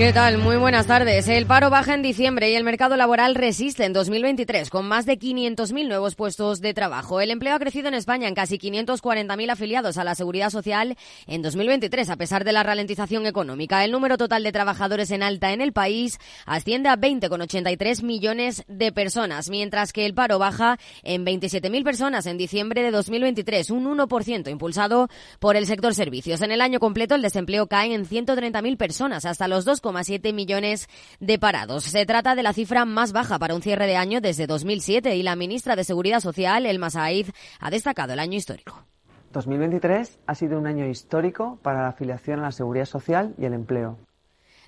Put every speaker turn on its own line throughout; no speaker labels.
¿Qué tal? Muy buenas tardes. El paro baja en diciembre y el mercado laboral resiste en 2023 con más de 500.000 nuevos puestos de trabajo. El empleo ha crecido en España en casi 540.000 afiliados a la seguridad social en 2023 a pesar de la ralentización económica. El número total de trabajadores en alta en el país asciende a 20,83 millones de personas, mientras que el paro baja en 27.000 personas en diciembre de 2023, un 1% impulsado por el sector servicios. En el año completo el desempleo cae en 130.000 personas hasta los 2, 7 millones de parados. Se trata de la cifra más baja para un cierre de año desde 2007 y la ministra de Seguridad Social, Elma Said, ha destacado el año histórico.
2023 ha sido un año histórico para la afiliación a la seguridad social y el empleo.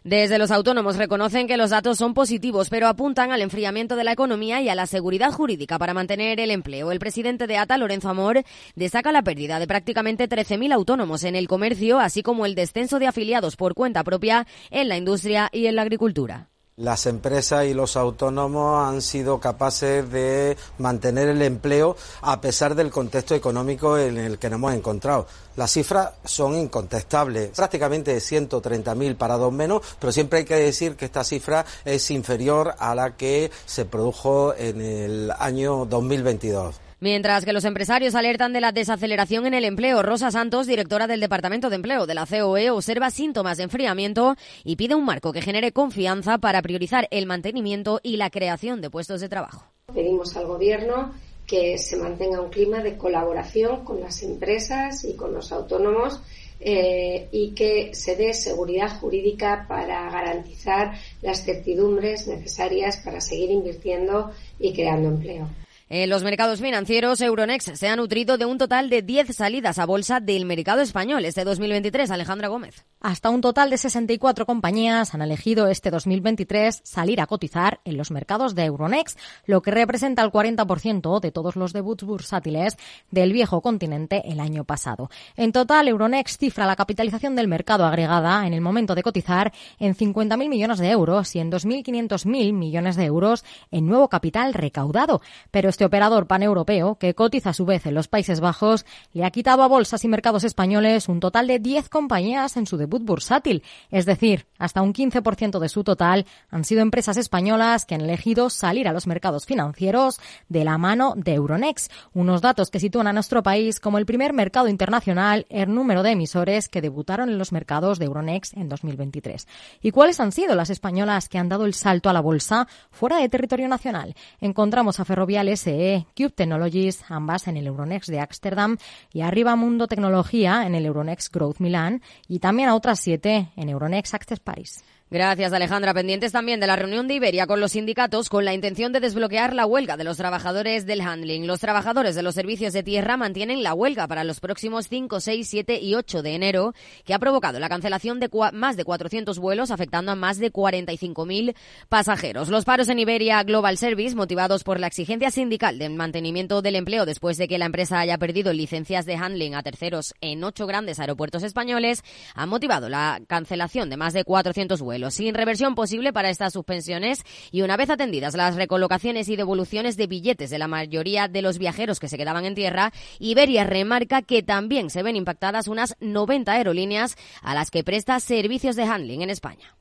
Desde los autónomos reconocen que los datos son positivos, pero apuntan al enfriamiento de la economía y a la seguridad jurídica para mantener el empleo. El presidente de ATA, Lorenzo Amor, destaca la pérdida de prácticamente 13.000 autónomos en el comercio, así como el descenso de afiliados por cuenta propia en la industria y en la agricultura.
Las empresas y los autónomos han sido capaces de mantener el empleo a pesar del contexto económico en el que nos hemos encontrado. Las cifras son incontestables, prácticamente 130.000 parados menos, pero siempre hay que decir que esta cifra es inferior a la que se produjo en el año 2022.
Mientras que los empresarios alertan de la desaceleración en el empleo, Rosa Santos, directora del Departamento de Empleo de la COE, observa síntomas de enfriamiento y pide un marco que genere confianza para priorizar el mantenimiento y la creación de puestos de trabajo.
Pedimos al Gobierno que se mantenga un clima de colaboración con las empresas y con los autónomos eh, y que se dé seguridad jurídica para garantizar las certidumbres necesarias para seguir invirtiendo y creando empleo.
En los mercados financieros, Euronext se ha nutrido de un total de 10 salidas a bolsa del mercado español este 2023. Alejandra Gómez.
Hasta un total de 64 compañías han elegido este 2023 salir a cotizar en los mercados de Euronext, lo que representa el 40% de todos los debuts bursátiles del viejo continente el año pasado. En total, Euronext cifra la capitalización del mercado agregada en el momento de cotizar en 50.000 millones de euros y en 2.500.000 millones de euros en nuevo capital recaudado. Pero este operador paneuropeo, que cotiza a su vez en los Países Bajos, le ha quitado a bolsas y mercados españoles un total de 10 compañías en su debut bursátil, es decir, hasta un 15% de su total han sido empresas españolas que han elegido salir a los mercados financieros de la mano de Euronext, unos datos que sitúan a nuestro país como el primer mercado internacional en número de emisores que debutaron en los mercados de Euronext en 2023. ¿Y cuáles han sido las españolas que han dado el salto a la bolsa fuera de territorio nacional? Encontramos a Ferroviales Cube Technologies, ambas en el Euronext de Ámsterdam, y Arriba Mundo Tecnología en el Euronext Growth Milan, y también a otras siete en Euronext Access Paris.
Gracias, Alejandra. Pendientes también de la reunión de Iberia con los sindicatos con la intención de desbloquear la huelga de los trabajadores del handling. Los trabajadores de los servicios de tierra mantienen la huelga para los próximos 5, 6, 7 y 8 de enero, que ha provocado la cancelación de más de 400 vuelos, afectando a más de 45.000 pasajeros. Los paros en Iberia Global Service, motivados por la exigencia sindical de mantenimiento del empleo después de que la empresa haya perdido licencias de handling a terceros en ocho grandes aeropuertos españoles, han motivado la cancelación de más de 400 vuelos sin reversión posible para estas suspensiones y una vez atendidas las recolocaciones y devoluciones de billetes de la mayoría de los viajeros que se quedaban en tierra, Iberia remarca que también se ven impactadas unas 90 aerolíneas a las que presta servicios de handling en España.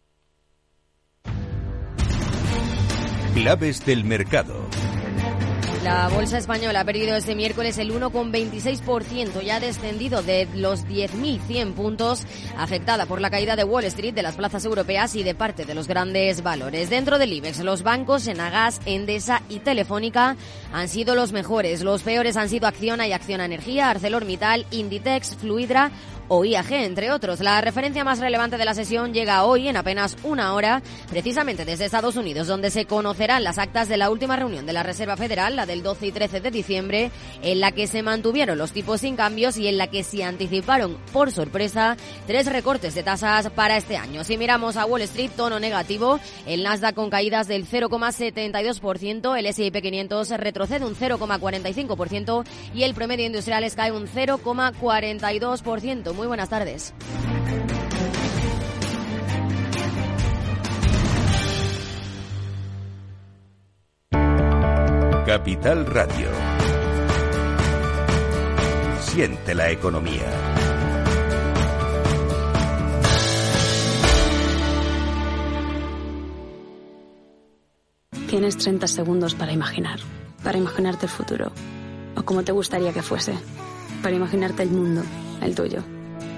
Claves del mercado.
La bolsa española ha perdido este miércoles el 1,26% y ha descendido de los 10.100 puntos, afectada por la caída de Wall Street, de las plazas europeas y de parte de los grandes valores. Dentro del IBEX, los bancos Enagas, Endesa y Telefónica han sido los mejores. Los peores han sido Acciona y Acciona Energía, ArcelorMittal, Inditex, Fluidra o IAG, entre otros. La referencia más relevante de la sesión llega hoy en apenas una hora, precisamente desde Estados Unidos, donde se conocerán las actas de la última reunión de la Reserva Federal, la del 12 y 13 de diciembre, en la que se mantuvieron los tipos sin cambios y en la que se anticiparon, por sorpresa, tres recortes de tasas para este año. Si miramos a Wall Street, tono negativo, el Nasdaq con caídas del 0,72%, el S&P 500 retrocede un 0,45% y el promedio industrial cae un 0,42%. Muy buenas tardes.
Capital Radio. Siente la economía.
Tienes 30 segundos para imaginar, para imaginarte el futuro, o como te gustaría que fuese, para imaginarte el mundo, el tuyo,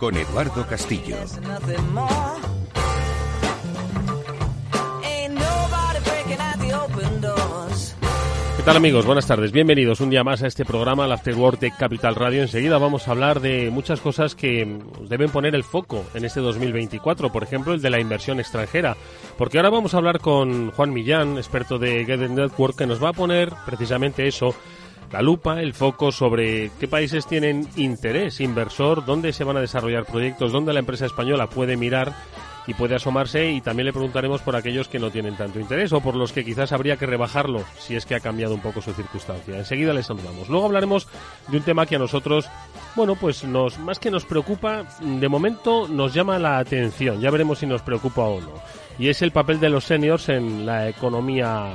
Con Eduardo Castillo.
¿Qué tal amigos? Buenas tardes. Bienvenidos un día más a este programa, el After Work de Capital Radio. Enseguida vamos a hablar de muchas cosas que deben poner el foco en este 2024. Por ejemplo, el de la inversión extranjera. Porque ahora vamos a hablar con Juan Millán, experto de Get Network, que nos va a poner precisamente eso, la lupa, el foco sobre qué países tienen interés inversor, dónde se van a desarrollar proyectos, dónde la empresa española puede mirar y puede asomarse y también le preguntaremos por aquellos que no tienen tanto interés o por los que quizás habría que rebajarlo si es que ha cambiado un poco su circunstancia. Enseguida les saludamos. Luego hablaremos de un tema que a nosotros, bueno, pues nos más que nos preocupa, de momento nos llama la atención. Ya veremos si nos preocupa o no. Y es el papel de los seniors en la economía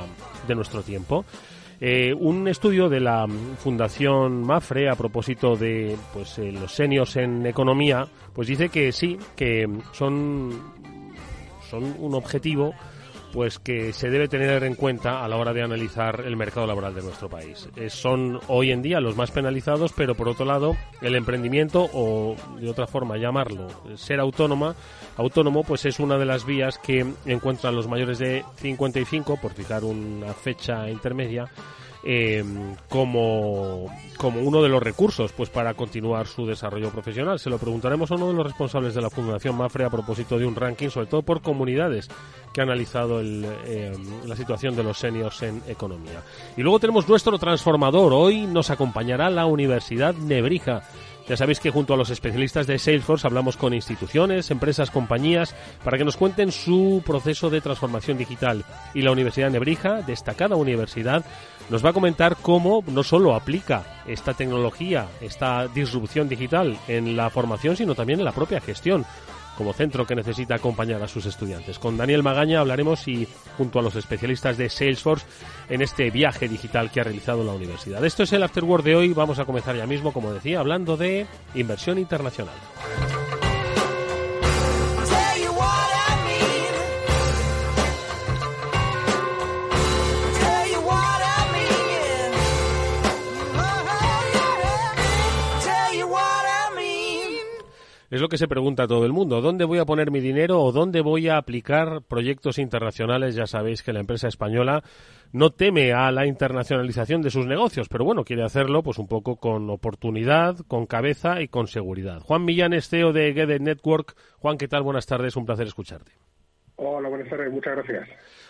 de nuestro tiempo. Eh, un estudio de la Fundación Mafre a propósito de pues eh, los seniors en economía, pues dice que sí, que son son un objetivo pues que se debe tener en cuenta a la hora de analizar el mercado laboral de nuestro país. Eh, son hoy en día los más penalizados, pero por otro lado, el emprendimiento o de otra forma llamarlo, ser autónoma, autónomo pues es una de las vías que encuentran los mayores de 55, por fijar una fecha intermedia, eh, como, como uno de los recursos pues para continuar su desarrollo profesional. Se lo preguntaremos a uno de los responsables de la Fundación Mafre a propósito de un ranking, sobre todo por comunidades que ha analizado el, eh, la situación de los seniors en economía. Y luego tenemos nuestro transformador. Hoy nos acompañará la Universidad Nebrija. Ya sabéis que junto a los especialistas de Salesforce hablamos con instituciones, empresas, compañías, para que nos cuenten su proceso de transformación digital. Y la Universidad Nebrija, destacada universidad, nos va a comentar cómo no solo aplica esta tecnología, esta disrupción digital en la formación, sino también en la propia gestión como centro que necesita acompañar a sus estudiantes. Con Daniel Magaña hablaremos y junto a los especialistas de Salesforce en este viaje digital que ha realizado la universidad. Esto es el Afterword de hoy. Vamos a comenzar ya mismo, como decía, hablando de inversión internacional. Es lo que se pregunta todo el mundo. ¿Dónde voy a poner mi dinero o dónde voy a aplicar proyectos internacionales? Ya sabéis que la empresa española no teme a la internacionalización de sus negocios, pero bueno, quiere hacerlo pues un poco con oportunidad, con cabeza y con seguridad. Juan Millán es CEO de Get Network. Juan, ¿qué tal? Buenas tardes, un placer escucharte.
Hola, buenas tardes, muchas gracias.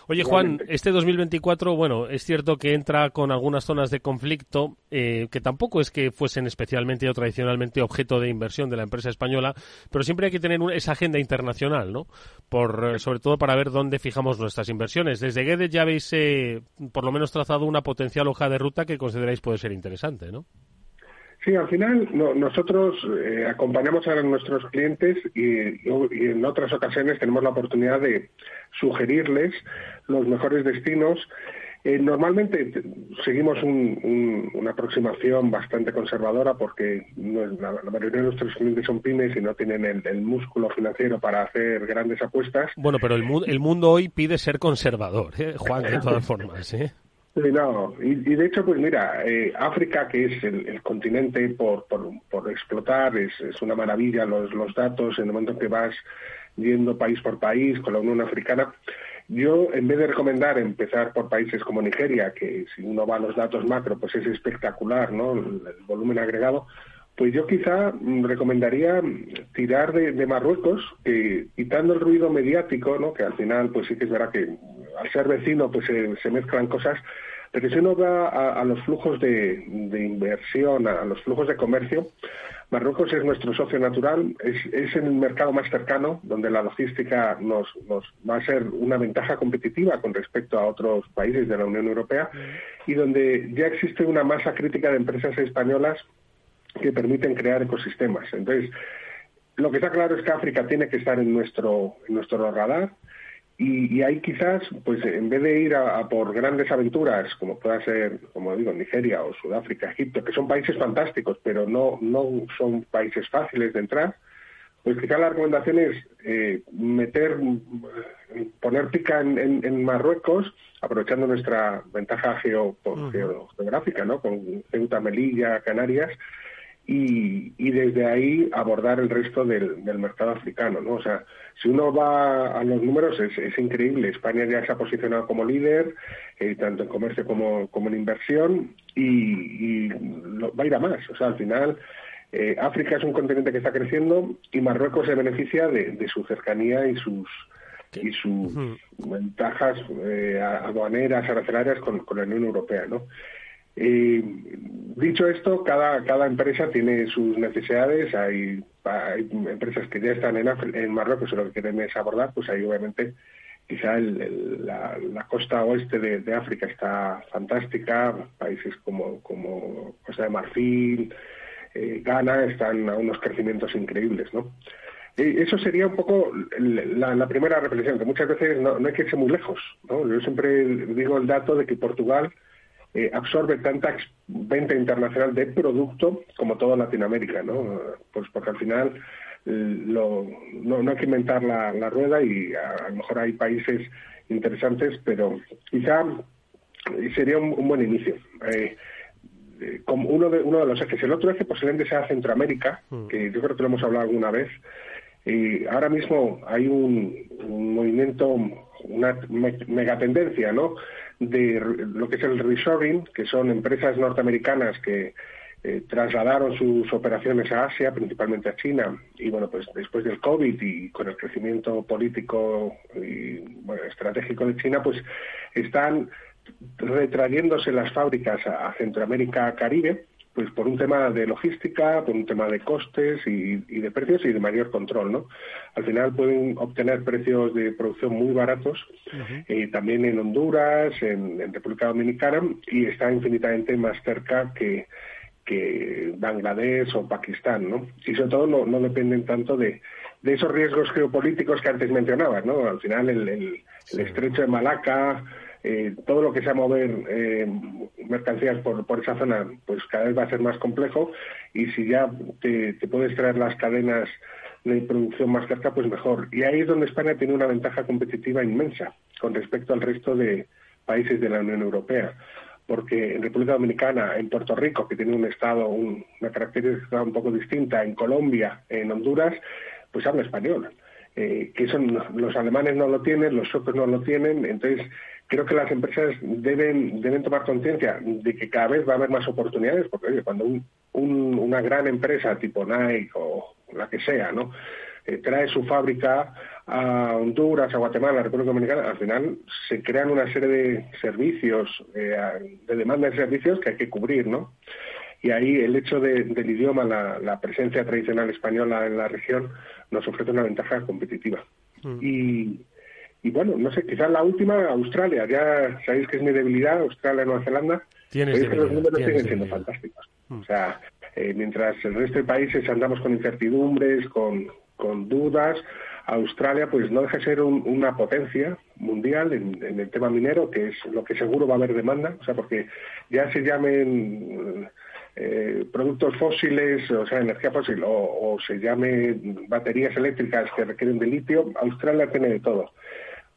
Oye, Juan, este 2024, bueno, es cierto que entra con algunas zonas de conflicto eh, que tampoco es que fuesen especialmente o tradicionalmente objeto de inversión de la empresa española, pero siempre hay que tener esa agenda internacional, ¿no? Por, eh, sobre todo para ver dónde fijamos nuestras inversiones. Desde Guedes ya habéis, eh, por lo menos, trazado una potencial hoja de ruta que consideráis puede ser interesante, ¿no?
Sí, al final nosotros eh, acompañamos a nuestros clientes y, en otras ocasiones tenemos la oportunidad de sugerirles los mejores destinos. Eh, normalmente seguimos una aproximación bastante conservadora porque la, mayoría de nuestros clientes son pymes y no tienen el, músculo financiero para hacer grandes apuestas.
Bueno, pero el, el mundo hoy pide ser conservador, ¿eh? Juan, de todas formas. ¿eh?
No, y, de hecho, pues mira, eh, África, que es el, continente por, por, explotar, es, una maravilla los, los datos en el momento que vas yendo país por país con la Unión Africana. Yo, en vez de recomendar empezar por países como Nigeria, que si uno va a los datos macro, pues es espectacular, ¿no? El, volumen agregado. Pues yo quizá recomendaría tirar de, Marruecos, quitando el ruido mediático, ¿no? Que al final, pues sí que es verdad que al ser vecino, pues se mezclan cosas pero si uno va a, los flujos de, inversión, a, los flujos de comercio, Marruecos es nuestro socio natural, es, el mercado más cercano, donde la logística nos, va a ser una ventaja competitiva con respecto a otros países de la Unión Europea y donde ya existe una masa crítica de empresas españolas que permiten crear ecosistemas. Entonces, lo que está claro es que África tiene que estar en nuestro, en nuestro radar. Y, ahí quizás, pues en vez de ir a, por grandes aventuras, como pueda ser, como digo, Nigeria o Sudáfrica, Egipto, que son países fantásticos, pero no, no son países fáciles de entrar, pues quizás la recomendación es eh, meter, poner pica en, Marruecos, aprovechando nuestra ventaja geográfica, ¿no? Con Ceuta, Melilla, Canarias, y, desde ahí abordar el resto del, mercado africano, ¿no? O sea, si uno va a los números es, increíble. España ya se ha posicionado como líder, eh, tanto en comercio como, como en inversión, y, va a ir a más. O sea, al final eh, África es un continente que está creciendo y Marruecos se beneficia de, su cercanía y sus y sus ventajas eh, aduaneras, arancelarias con, con la Unión Europea, ¿no? Y dicho esto, cada, empresa tiene sus necesidades. Hay, empresas que ya están en, en Marruecos y lo que quieren es abordar, pues ahí obviamente quizá la, costa oeste de, África está fantástica, países como, Costa de Marfil, eh, Ghana están a unos crecimientos increíbles, ¿no? eso sería un poco la, primera reflexión, que muchas veces no, no hay que irse muy lejos, ¿no? Yo siempre digo el dato de que Portugal eh, absorbe tanta venta internacional de producto como toda Latinoamérica, ¿no? Pues porque al final eh, no, hay que inventar la, rueda y a, lo mejor hay países interesantes, pero quizá sería un, buen inicio. Eh, como uno de, uno de los ejes. El otro eje posiblemente sea Centroamérica, mm. que yo creo que lo hemos hablado alguna vez. Y ahora mismo hay un, un movimiento, una megatendencia, ¿no? De lo que es el reshoring, que son empresas norteamericanas que eh, trasladaron sus operaciones a Asia, principalmente a China, y bueno, pues después del COVID y con el crecimiento político y estratégico de China, pues están retrayéndose las fábricas a, a Centroamérica, Caribe, pues por un tema de logística, por un tema de costes y, de precios y de mayor control, ¿no? Al final pueden obtener precios de producción muy baratos, eh, también en Honduras, en, República Dominicana, y está infinitamente más cerca que, que Bangladesh o Pakistán, ¿no? Y sobre todo no, dependen tanto de, esos riesgos geopolíticos que antes mencionabas, ¿no? Al final el, el estrecho de Malaca, eh, todo lo que sea mover eh, mercancías por, por esa zona, pues cada vez va a ser más complejo y si ya te, puedes traer las cadenas de producción más cerca, pues mejor. Y ahí es donde España tiene una ventaja competitiva inmensa con respecto al resto de países de la Unión Europea. Porque en República Dominicana, en Puerto Rico, que tiene un estado, una característica un poco distinta, en Colombia, en Honduras, pues habla español. Eh, que son los alemanes no lo tienen, los suecos no lo tienen, entonces creo que las empresas deben, deben tomar conciencia de que cada vez va a haber más oportunidades, porque oye, cuando una gran empresa tipo Nike o la que sea, ¿no? Eh, trae su fábrica a Honduras, a Guatemala, a República Dominicana, al final se crean una serie de servicios, eh, de demanda de servicios que hay que cubrir, ¿no? Y ahí el hecho del idioma, la, la, presencia tradicional española en la región, nos ofrece una ventaja competitiva. Mm. Y, y bueno, no sé, quizás la última, Australia, ya sabéis que es mi debilidad, Australia, Nueva Zelanda,
Tienes
que los números siguen siendo fantásticos. Mm. O sea, Eh, mientras el resto de países andamos con incertidumbres, con, con dudas, Australia pues no deja de ser una potencia mundial en, el tema minero, que es lo que seguro va a haber demanda, o sea, porque ya se llamen eh, productos fósiles, o sea, energía fósil, o, se llame baterías eléctricas que requieren de litio, Australia tiene de todo.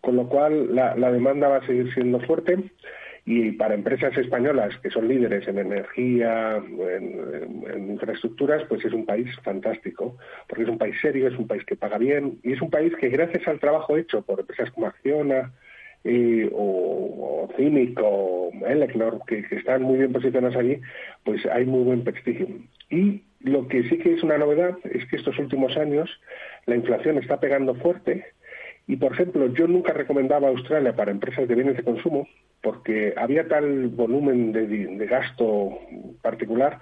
Con lo cual la, la demanda va a seguir siendo fuerte y para empresas españolas que son líderes en energía, en, infraestructuras, pues es un país fantástico, porque es un país serio, es un país que paga bien y es un país que gracias al trabajo hecho por empresas como Acciona eh, o, o o Elecnor, que, que están muy bien posicionadas allí, pues hay muy buen prestigio. Y lo que sí que es una novedad es que estos últimos años la inflación está pegando fuerte y, por ejemplo, yo nunca recomendaba Australia para empresas de bienes de consumo porque había tal volumen de, gasto particular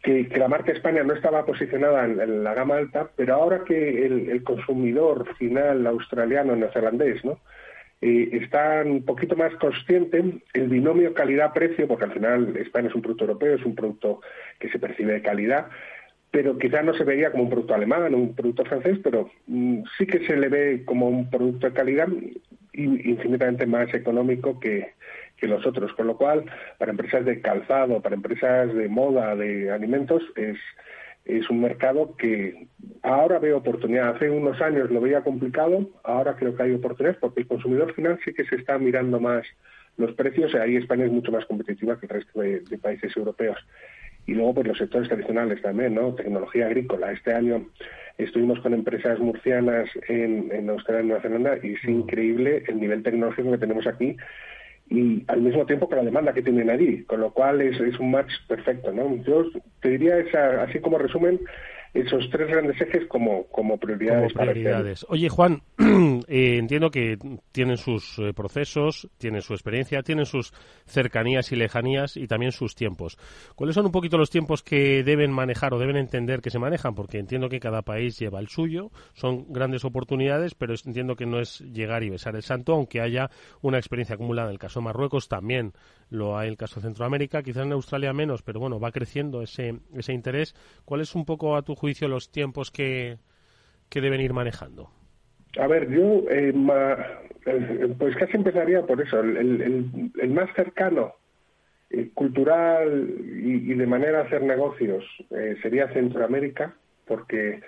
que, la marca España no estaba posicionada en, la gama alta, pero ahora que el, consumidor final australiano, neozelandés. Eh, está un poquito más consciente, el binomio calidad-precio, porque al final España es un producto europeo, es un producto que se percibe de calidad, pero quizá no se veía como un producto alemán o un producto francés, pero mm, sí que se le ve como un producto de calidad infinitamente más económico que, los otros, con lo cual para empresas de calzado, para empresas de moda, de alimentos, es, es un mercado que ahora veo oportunidad. Hace unos años lo veía complicado, ahora creo que hay oportunidades porque el consumidor final sí que se está mirando más los precios, ahí España es mucho más competitiva que el resto de países europeos. Y luego, pues los sectores tradicionales también, ¿no? Tecnología agrícola. Este año Estuvimos con empresas murcianas en, en Australia y Nueva Zelanda y es mm. increíble el nivel tecnológico que tenemos aquí y al mismo tiempo que la demanda que tienen allí, con lo cual es, es un match perfecto. ¿no? Yo te diría, esa, así como resumen, esos tres grandes ejes como, como prioridades.
Como prioridades. Oye, Juan, eh, entiendo que tienen sus eh, procesos, tienen su experiencia, tienen sus cercanías y lejanías y también sus tiempos. ¿Cuáles son un poquito los tiempos que deben manejar o deben entender que se manejan? Porque entiendo que cada país lleva el suyo, son grandes oportunidades, pero entiendo que no es llegar y besar el santo, aunque haya una experiencia acumulada. En el caso de Marruecos también lo hay el caso de Centroamérica, quizás en Australia menos, pero bueno, va creciendo ese, ese interés. ¿Cuál es un poco a tu juicio los tiempos que, que deben ir manejando?
A ver, yo eh, pues casi empezaría por eso. El, el, más cercano, eh, cultural y, de manera de hacer negocios, eh, sería Centroamérica, porque,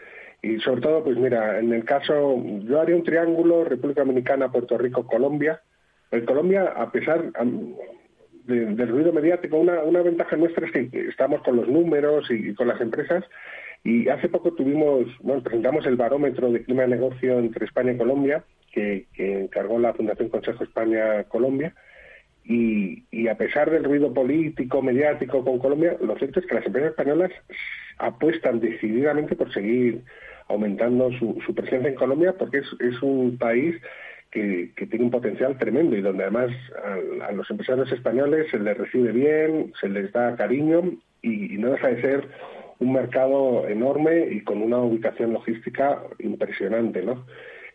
y sobre todo, pues mira, en el caso, yo haría un triángulo, República Dominicana, Puerto Rico, Colombia. En Colombia, a pesar, del ruido mediático. Una ventaja nuestra es que estamos con los números y, con las empresas. Y hace poco tuvimos, bueno, presentamos el barómetro de clima de negocio entre España y Colombia, que, encargó la Fundación Consejo España-Colombia. Y, a pesar del ruido político, mediático con Colombia, lo cierto es que las empresas españolas apuestan decididamente por seguir aumentando su, presencia en Colombia porque es un país que, tiene un potencial tremendo y donde además a, los empresarios españoles se les recibe bien, se les da cariño y, no deja de ser un mercado enorme y con una ubicación logística impresionante, ¿no?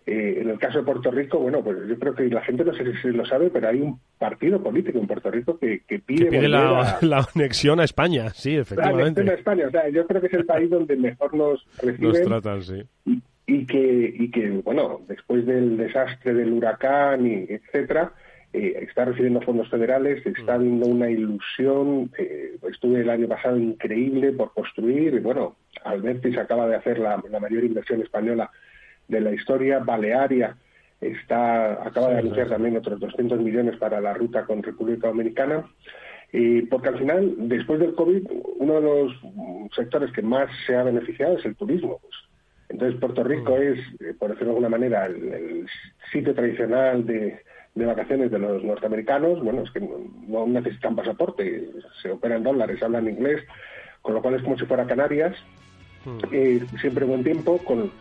Eh, en el caso de Puerto Rico, bueno, pues yo creo que la gente no sé si lo sabe, pero hay un partido político en Puerto Rico que, pide,
la, anexión a España, sí, efectivamente.
La a España, o sea, yo creo que es el país donde mejor nos reciben.
Nos tratan, sí
y que, y que bueno, después del desastre del huracán, y etcétera, eh, está recibiendo fondos federales, está mm. viendo una ilusión. Eh, estuve el año pasado increíble por construir, y bueno, Alberti se acaba de hacer la, mayor inversión española de la historia, Balearia está acaba de anunciar también otros 200 millones para la ruta con República Dominicana. Eh, porque al final, después del COVID, uno de los sectores que más se ha beneficiado es el turismo. Pues, entonces Puerto Rico mm. es, eh, por decirlo de alguna manera, el, sitio tradicional de, vacaciones de los norteamericanos. Bueno, es que no, necesitan pasaporte, se operan dólares, hablan inglés, con lo cual es como si fuera Canarias. Mm. Eh, siempre buen tiempo, con,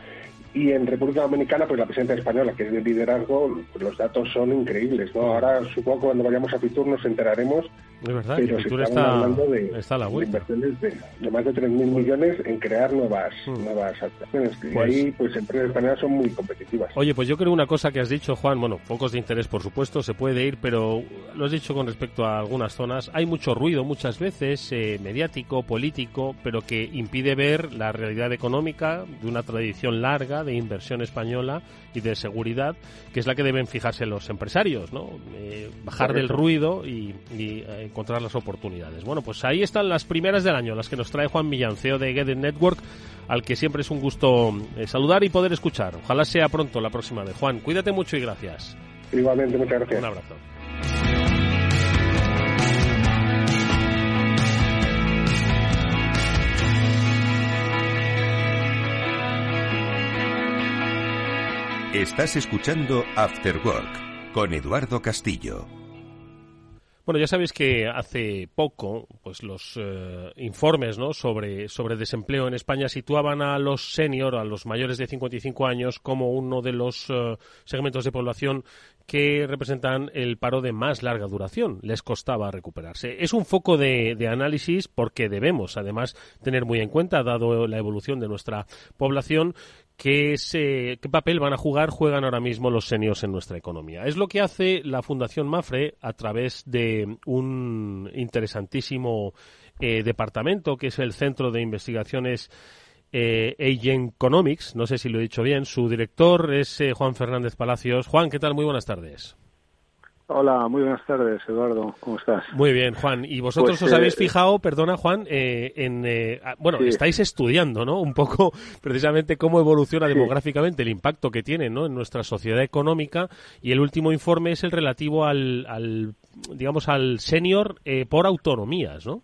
y en República Dominicana, pues la presidenta española, que es de liderazgo, pues los datos son increíbles, ¿no? Ahora supongo que cuando vayamos a Fitur nos enteraremos,
verdad,
pero
que Fitur está,
hablando de,
está a la
de
vuelta.
inversiones de, de más de 3.000 millones en crear nuevas,
Mm.
nuevas actuaciones. Y
Pues-
ahí, pues empresas españolas son muy competitivas.
Oye, pues yo creo una cosa que has dicho, Juan, bueno, focos de interés, por supuesto, se puede ir, pero lo has dicho con respecto a algunas zonas. Hay mucho ruido muchas veces, eh, mediático, político, pero que impide ver la realidad económica de una tradición larga de inversión española y de seguridad, que es la que deben fijarse los empresarios, ¿no? Eh, bajar del ruido y, y, eh, encontrar las oportunidades. Bueno, pues ahí están las primeras del año, las que nos trae Juan Millán, CEO de Get It Network, al que siempre es un gusto eh, saludar y poder escuchar. Ojalá sea pronto la próxima vez. Juan, cuídate mucho y gracias.
Igualmente, muchas gracias.
Un abrazo.
Estás escuchando After Work con Eduardo Castillo.
Bueno, ya sabéis que hace poco, pues los eh, informes ¿no? sobre, sobre desempleo en España situaban a los senior, a los mayores de 55 años, como uno de los eh, segmentos de población que representan el paro de más larga duración. Les costaba recuperarse. Es un foco de, de análisis porque debemos, además, tener muy en cuenta, dado la evolución de nuestra población, qué, se- qué papel van a jugar, juegan ahora mismo los seniors en nuestra economía. Es lo que hace la Fundación Mafre a través de un interesantísimo eh, departamento que es el Centro de Investigaciones eh, Economics. No sé si lo he dicho bien. Su director es eh, Juan Fernández Palacios. Juan, ¿qué tal? Muy buenas tardes.
Hola, muy buenas tardes, Eduardo. ¿Cómo estás?
Muy bien, Juan. Y vosotros
Pues,
os
eh,
habéis fijado, perdona, Juan, eh, en. eh, ah, bueno,
Sí.
estáis estudiando, ¿no? Un poco precisamente cómo evoluciona
Sí.
demográficamente el impacto que tiene, ¿no? En nuestra sociedad económica. Y el último informe es el relativo al, al digamos, al senior eh, por autonomías, ¿no?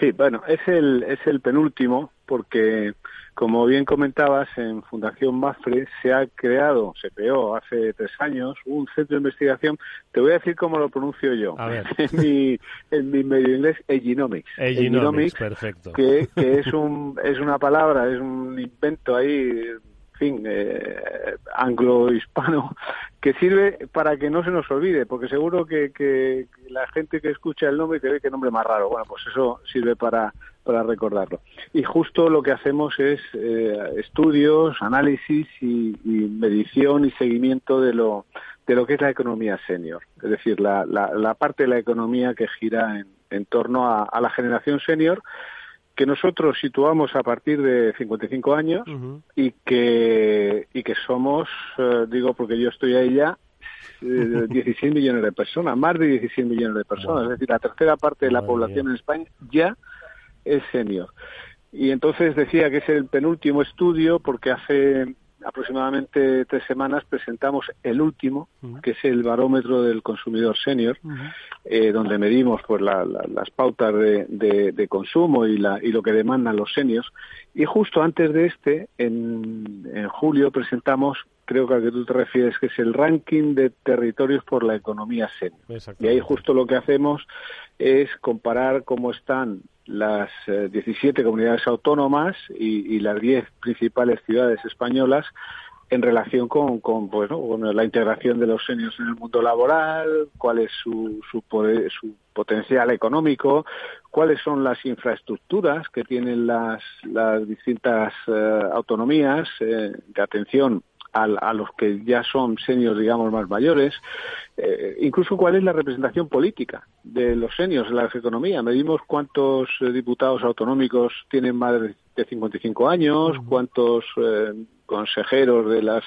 Sí, bueno, es el, es el penúltimo porque, como bien comentabas, en Fundación Mafre se ha creado, se creó hace tres años un centro de investigación. Te voy a decir cómo lo pronuncio yo.
A ver.
En mi, en mi medio inglés, Eginomics.
Eginomics, perfecto.
que, que es, un, es una palabra, es un invento ahí, fin, eh, anglo-hispano, que sirve para que no se nos olvide, porque seguro que, que la gente que escucha el nombre te ve que nombre más raro. Bueno, pues eso sirve para, para recordarlo. Y justo lo que hacemos es eh, estudios, análisis y, y medición y seguimiento de lo, de lo que es la economía senior, es decir, la, la, la parte de la economía que gira en, en torno a, a la generación senior que nosotros situamos a partir de 55 años y que y que somos, eh, digo porque yo estoy ahí ya, eh, 16 millones de personas, más de 16 millones de personas, es decir, la tercera parte de la
Madre
población
mía.
en España ya es senior. Y entonces decía que es el penúltimo estudio porque hace aproximadamente tres semanas presentamos el último, que es el barómetro del consumidor senior, eh, donde medimos pues la- la- las pautas de, de- de consumo y, la, y lo que demandan los seniors. Y justo antes de este, en, en julio, presentamos, creo que al que tú te refieres, que es el ranking de territorios por la economía senior. Y ahí justo lo que hacemos es comparar cómo están las eh, 17 comunidades autónomas y, y las 10 principales ciudades españolas en relación con, con, pues, la integración de los seniors en el mundo laboral, cuál es su, su, poder- su potencial económico, cuáles son las infraestructuras que tienen las, las distintas eh, autonomías eh, de atención al- a los que ya son seniors, digamos, más mayores, eh, incluso cuál es la representación política de los seniors en la economía. Medimos cuántos eh, diputados autonómicos tienen más de de 55 años, cuántos eh, consejeros de las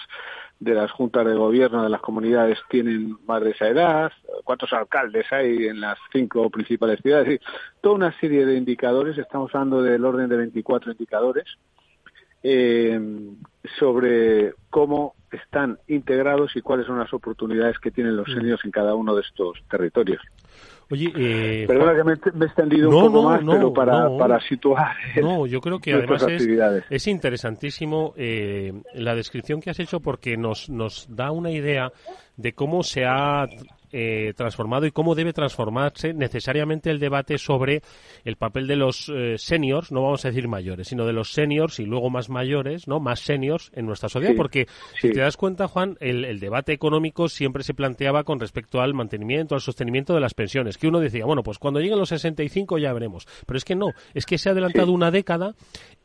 de las juntas de gobierno de las comunidades tienen más de esa edad, cuántos alcaldes hay en las cinco principales ciudades, y toda una serie de indicadores, estamos hablando del orden de 24 indicadores, eh, sobre cómo están integrados y cuáles son las oportunidades que tienen los seniors en cada uno de estos territorios.
Oye, eh,
Perdona que me, he extendido
No,
un poco
no,
más,
no,
pero para, para situar
No, yo creo que además es, es interesantísimo eh, la descripción que has hecho porque nos, nos da una idea de cómo se ha eh, transformado y cómo debe transformarse necesariamente el debate sobre el papel de los eh, seniors, no vamos a decir mayores, sino de los seniors y luego más mayores, no más seniors en nuestra sociedad, porque si te das cuenta, Juan, el, debate económico siempre se planteaba con respecto al mantenimiento, al sostenimiento de las pensiones, que uno decía, bueno, pues cuando lleguen los 65 ya veremos, pero es que no, es que se ha adelantado una década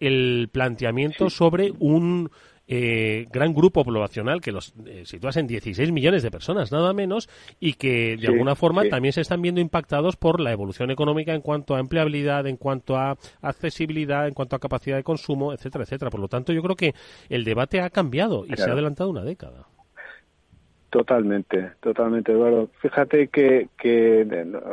el planteamiento sobre un eh, gran grupo poblacional que los eh, sitúas en 16 millones de personas, nada menos, y que de alguna forma también se están viendo impactados por la evolución económica en cuanto a empleabilidad, en cuanto a accesibilidad, en cuanto a capacidad de consumo, etcétera, etcétera. Por lo tanto, yo creo que el debate ha cambiado y se ha adelantado una década.
Totalmente, totalmente, Eduardo. Fíjate que, que,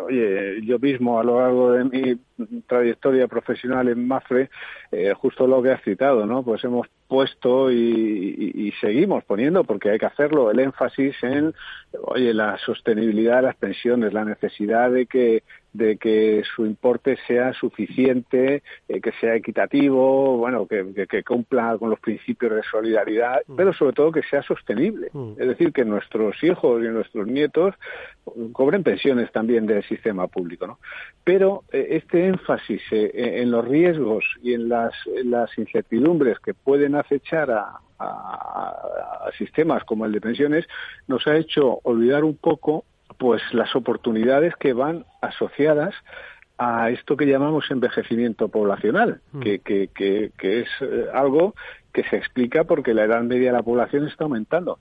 oye, yo mismo a lo largo de mi trayectoria profesional en Mafre, eh, justo lo que has citado, ¿no? Pues hemos puesto y, seguimos poniendo, porque hay que hacerlo, el énfasis en, oye, la sostenibilidad de las pensiones, la necesidad de que de que su importe sea suficiente, eh, que sea equitativo, bueno, que, que, cumpla con los principios de solidaridad, mm. pero sobre todo que sea sostenible. Mm. Es decir, que nuestros hijos y nuestros nietos cobren pensiones también del sistema público, ¿no? Pero eh, este énfasis eh, en los riesgos y en las, las incertidumbres que pueden acechar a, sistemas como el de pensiones nos ha hecho olvidar un poco pues las oportunidades que van asociadas a esto que llamamos envejecimiento poblacional, mm. que, que, que, es eh, algo que se explica porque la edad media de la población está aumentando.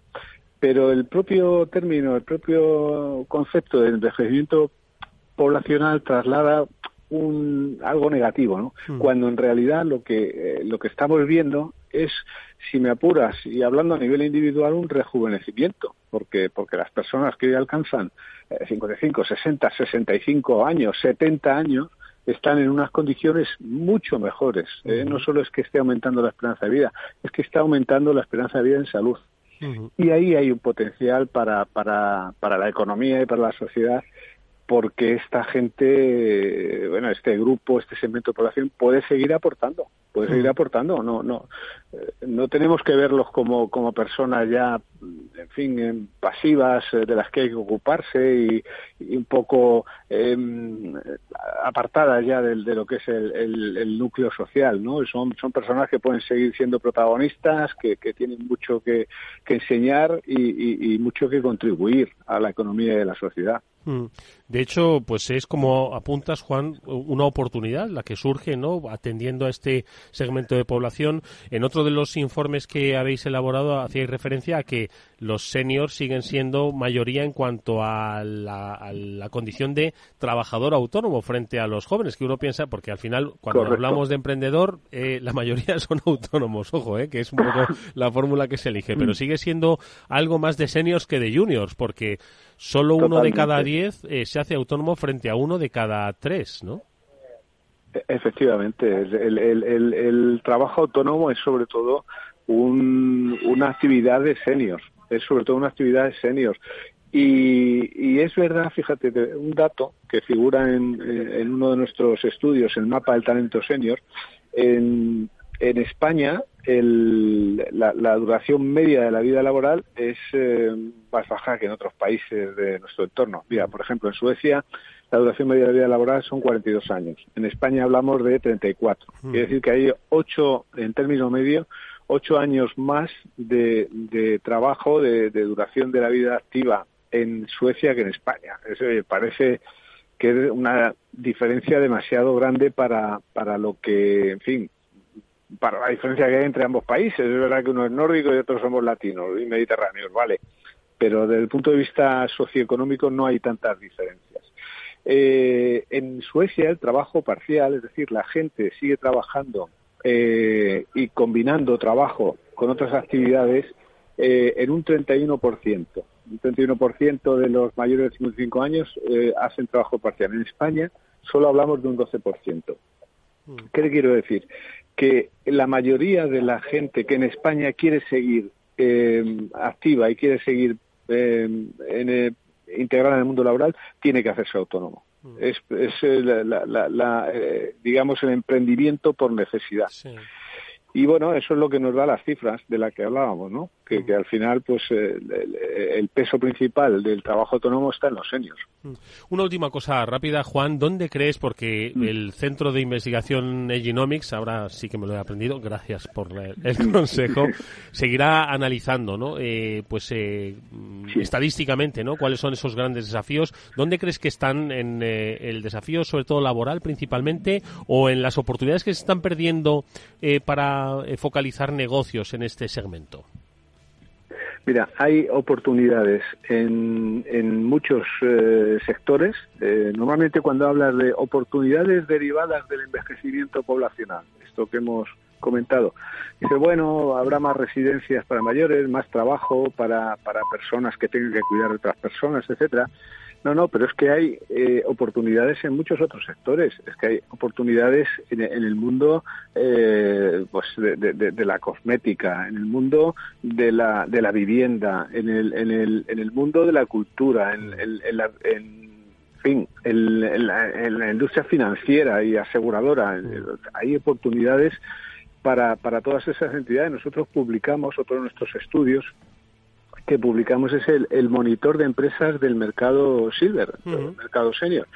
Pero el propio término, el propio concepto de envejecimiento poblacional traslada un, algo negativo, ¿no? Hmm. Cuando en realidad lo que, eh, lo que estamos viendo es, si me apuras, y hablando a nivel individual, un rejuvenecimiento, porque, porque las personas que hoy alcanzan 55, 60, 65 años, 70 años, están en unas condiciones mucho mejores. ¿eh? No solo es que esté aumentando la esperanza de vida, es que está aumentando la esperanza de vida en salud. Y ahí hay un potencial para, para, para la economía y para la sociedad porque esta gente, bueno, este grupo, este segmento de población puede seguir aportando, puede seguir aportando. No, no, no tenemos que verlos como, como personas ya, en fin, pasivas eh, de las que hay que ocuparse y, un poco em, apartadas ya de, de, lo que es el, núcleo social, ¿no? Son, son personas que pueden seguir siendo protagonistas, que, que tienen mucho que, enseñar y, y mucho que contribuir a la economía de la sociedad.
Mm. De hecho, pues es como apuntas, Juan, una oportunidad la que surge, ¿no? Atendiendo a este segmento de población. En otro de los informes que habéis elaborado hacíais referencia a que los seniors siguen siendo mayoría en cuanto a la, condición de trabajador autónomo frente a los jóvenes, que uno piensa, porque al final, cuando hablamos de emprendedor, eh, la mayoría son autónomos, ojo, eh, que es un poco la fórmula que se elige, pero sigue siendo algo más de seniors que de juniors, porque solo uno de cada diez eh, se hace autónomo frente a uno de cada tres, ¿no?
Efectivamente, el, el, el, trabajo autónomo es sobre todo una actividad de seniors, es sobre todo una actividad de seniors. Y, y, es verdad, fíjate, un dato que figura en, en, uno de nuestros estudios, el mapa del talento senior, en, en España el, la, la, duración media de la vida laboral es eh, más baja que en otros países de nuestro entorno. Mira, por ejemplo, en Suecia la duración media de la vida laboral son 42 años. En España hablamos de 34. Mm. Quiere decir que hay 8, en términos medio, 8 años más de, de trabajo, de, de, duración de la vida activa en Suecia que en España. Eso parece que es una diferencia demasiado grande para, para lo que, en fin, para la diferencia que hay entre ambos países. Es verdad que uno es nórdico y otros somos latinos y mediterráneos, vale. Pero desde el punto de vista socioeconómico no hay tantas diferencias. Eh, en Suecia el trabajo parcial, es decir, la gente sigue trabajando eh, y combinando trabajo con otras actividades eh, en un 31%. Un 31% de los mayores de 55 años eh, hacen trabajo parcial. En España solo hablamos de un 12%. Mm. ¿Qué le quiero decir? que la mayoría de la gente que en España quiere seguir eh, activa y quiere seguir eh, en, integrada en el mundo laboral tiene que hacerse autónomo. Mm. Es, es eh, la, digamos el emprendimiento por necesidad. Y bueno, eso es lo que nos da las cifras de las que hablábamos, ¿no? que, al final pues el, peso principal del trabajo autónomo está en los seniors.
Una última cosa rápida, Juan, ¿dónde crees, porque el Centro de Investigación Genomics, ahora sí que me lo he aprendido, gracias por el, consejo, seguirá analizando, ¿no? Eh, pues eh, estadísticamente, ¿no? ¿Cuáles son esos grandes desafíos? ¿Dónde crees que están en eh, el desafío, sobre todo laboral principalmente, o en las oportunidades que se están perdiendo para focalizar negocios en este segmento?
Mira, hay oportunidades en, en muchos eh, sectores. Eh, normalmente cuando hablas de oportunidades derivadas del envejecimiento poblacional, esto que hemos comentado, dice, bueno, habrá más residencias para mayores, más trabajo para, para personas que tengan que cuidar de otras personas, etcétera. No, no, pero es que hay eh, oportunidades en muchos otros sectores. Es que hay oportunidades en, el mundo eh, pues de, la cosmética, en el mundo de la, de la vivienda, en el, en, el, en el mundo de la cultura, en, la, en fin, en, la, industria financiera y aseguradora. Hay oportunidades para, para todas esas entidades. Nosotros publicamos otro de nuestros estudios que publicamos es el, el monitor de empresas del mercado silver, del mercado senior,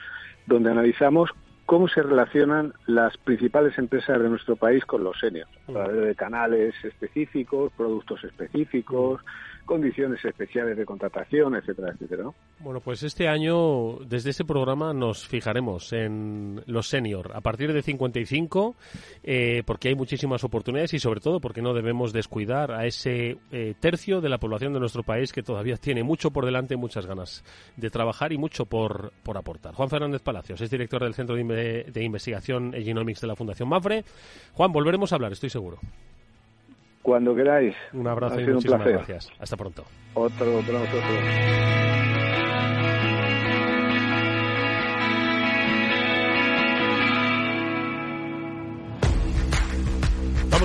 donde analizamos cómo se relacionan las principales empresas de nuestro país con los seniors, a través de canales específicos, productos específicos, condiciones especiales de contratación, etcétera, etcétera.
Bueno, pues este año, desde este programa, nos fijaremos en los senior a partir de 55, eh, porque hay muchísimas oportunidades y sobre todo porque no debemos descuidar a ese eh, tercio de la población de nuestro país que todavía tiene mucho por delante, muchas ganas de trabajar y mucho por, por aportar. Juan Fernández Palacios es director del Centro de, de Investigación Genomics de la Fundación MAFRE. Juan, volveremos a hablar, estoy seguro.
Cuando queráis.
Un abrazo y muchísimas gracias. Hasta pronto.
Otro para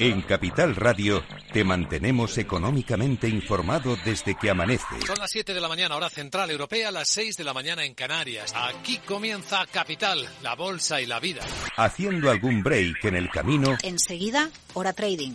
En Capital Radio te mantenemos económicamente informado desde que amanece.
Son las 7 de la mañana, hora central europea, las 6 de la mañana en Canarias. Aquí comienza Capital, la bolsa y la vida.
Haciendo algún break en el camino.
Enseguida, hora trading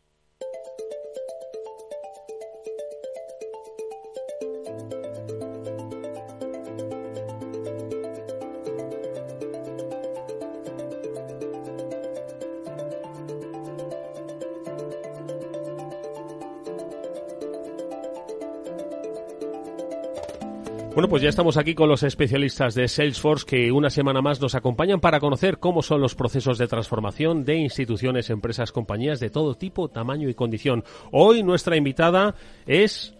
Bueno, pues ya estamos aquí con los especialistas de Salesforce que una semana más nos acompañan para conocer cómo son los procesos de transformación de instituciones, empresas, compañías de todo tipo, tamaño y condición. Hoy nuestra invitada es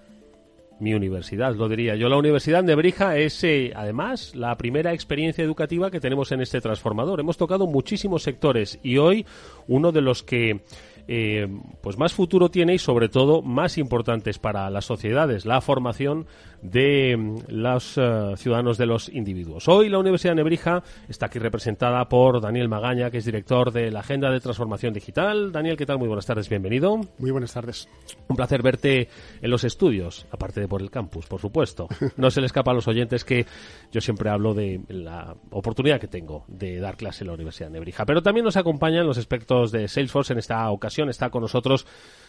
mi universidad, lo diría yo. La Universidad de Brija es, eh, además, la primera experiencia educativa que tenemos en este transformador. Hemos tocado muchísimos sectores y hoy uno de los que eh, pues más futuro tiene y sobre todo más importantes para las sociedades, la formación de mm, los eh, ciudadanos de los individuos. Hoy la Universidad de Nebrija está aquí representada por Daniel Magaña, que es director de la Agenda de Transformación Digital. Daniel, ¿qué tal? Muy buenas tardes, bienvenido.
Muy buenas tardes.
Un placer verte en los estudios, aparte de por el campus, por supuesto. No se le escapa a los oyentes que yo siempre hablo de la oportunidad que tengo de dar clase en la Universidad de Nebrija. Pero también nos acompañan los expertos de Salesforce en esta ocasión. Está con nosotros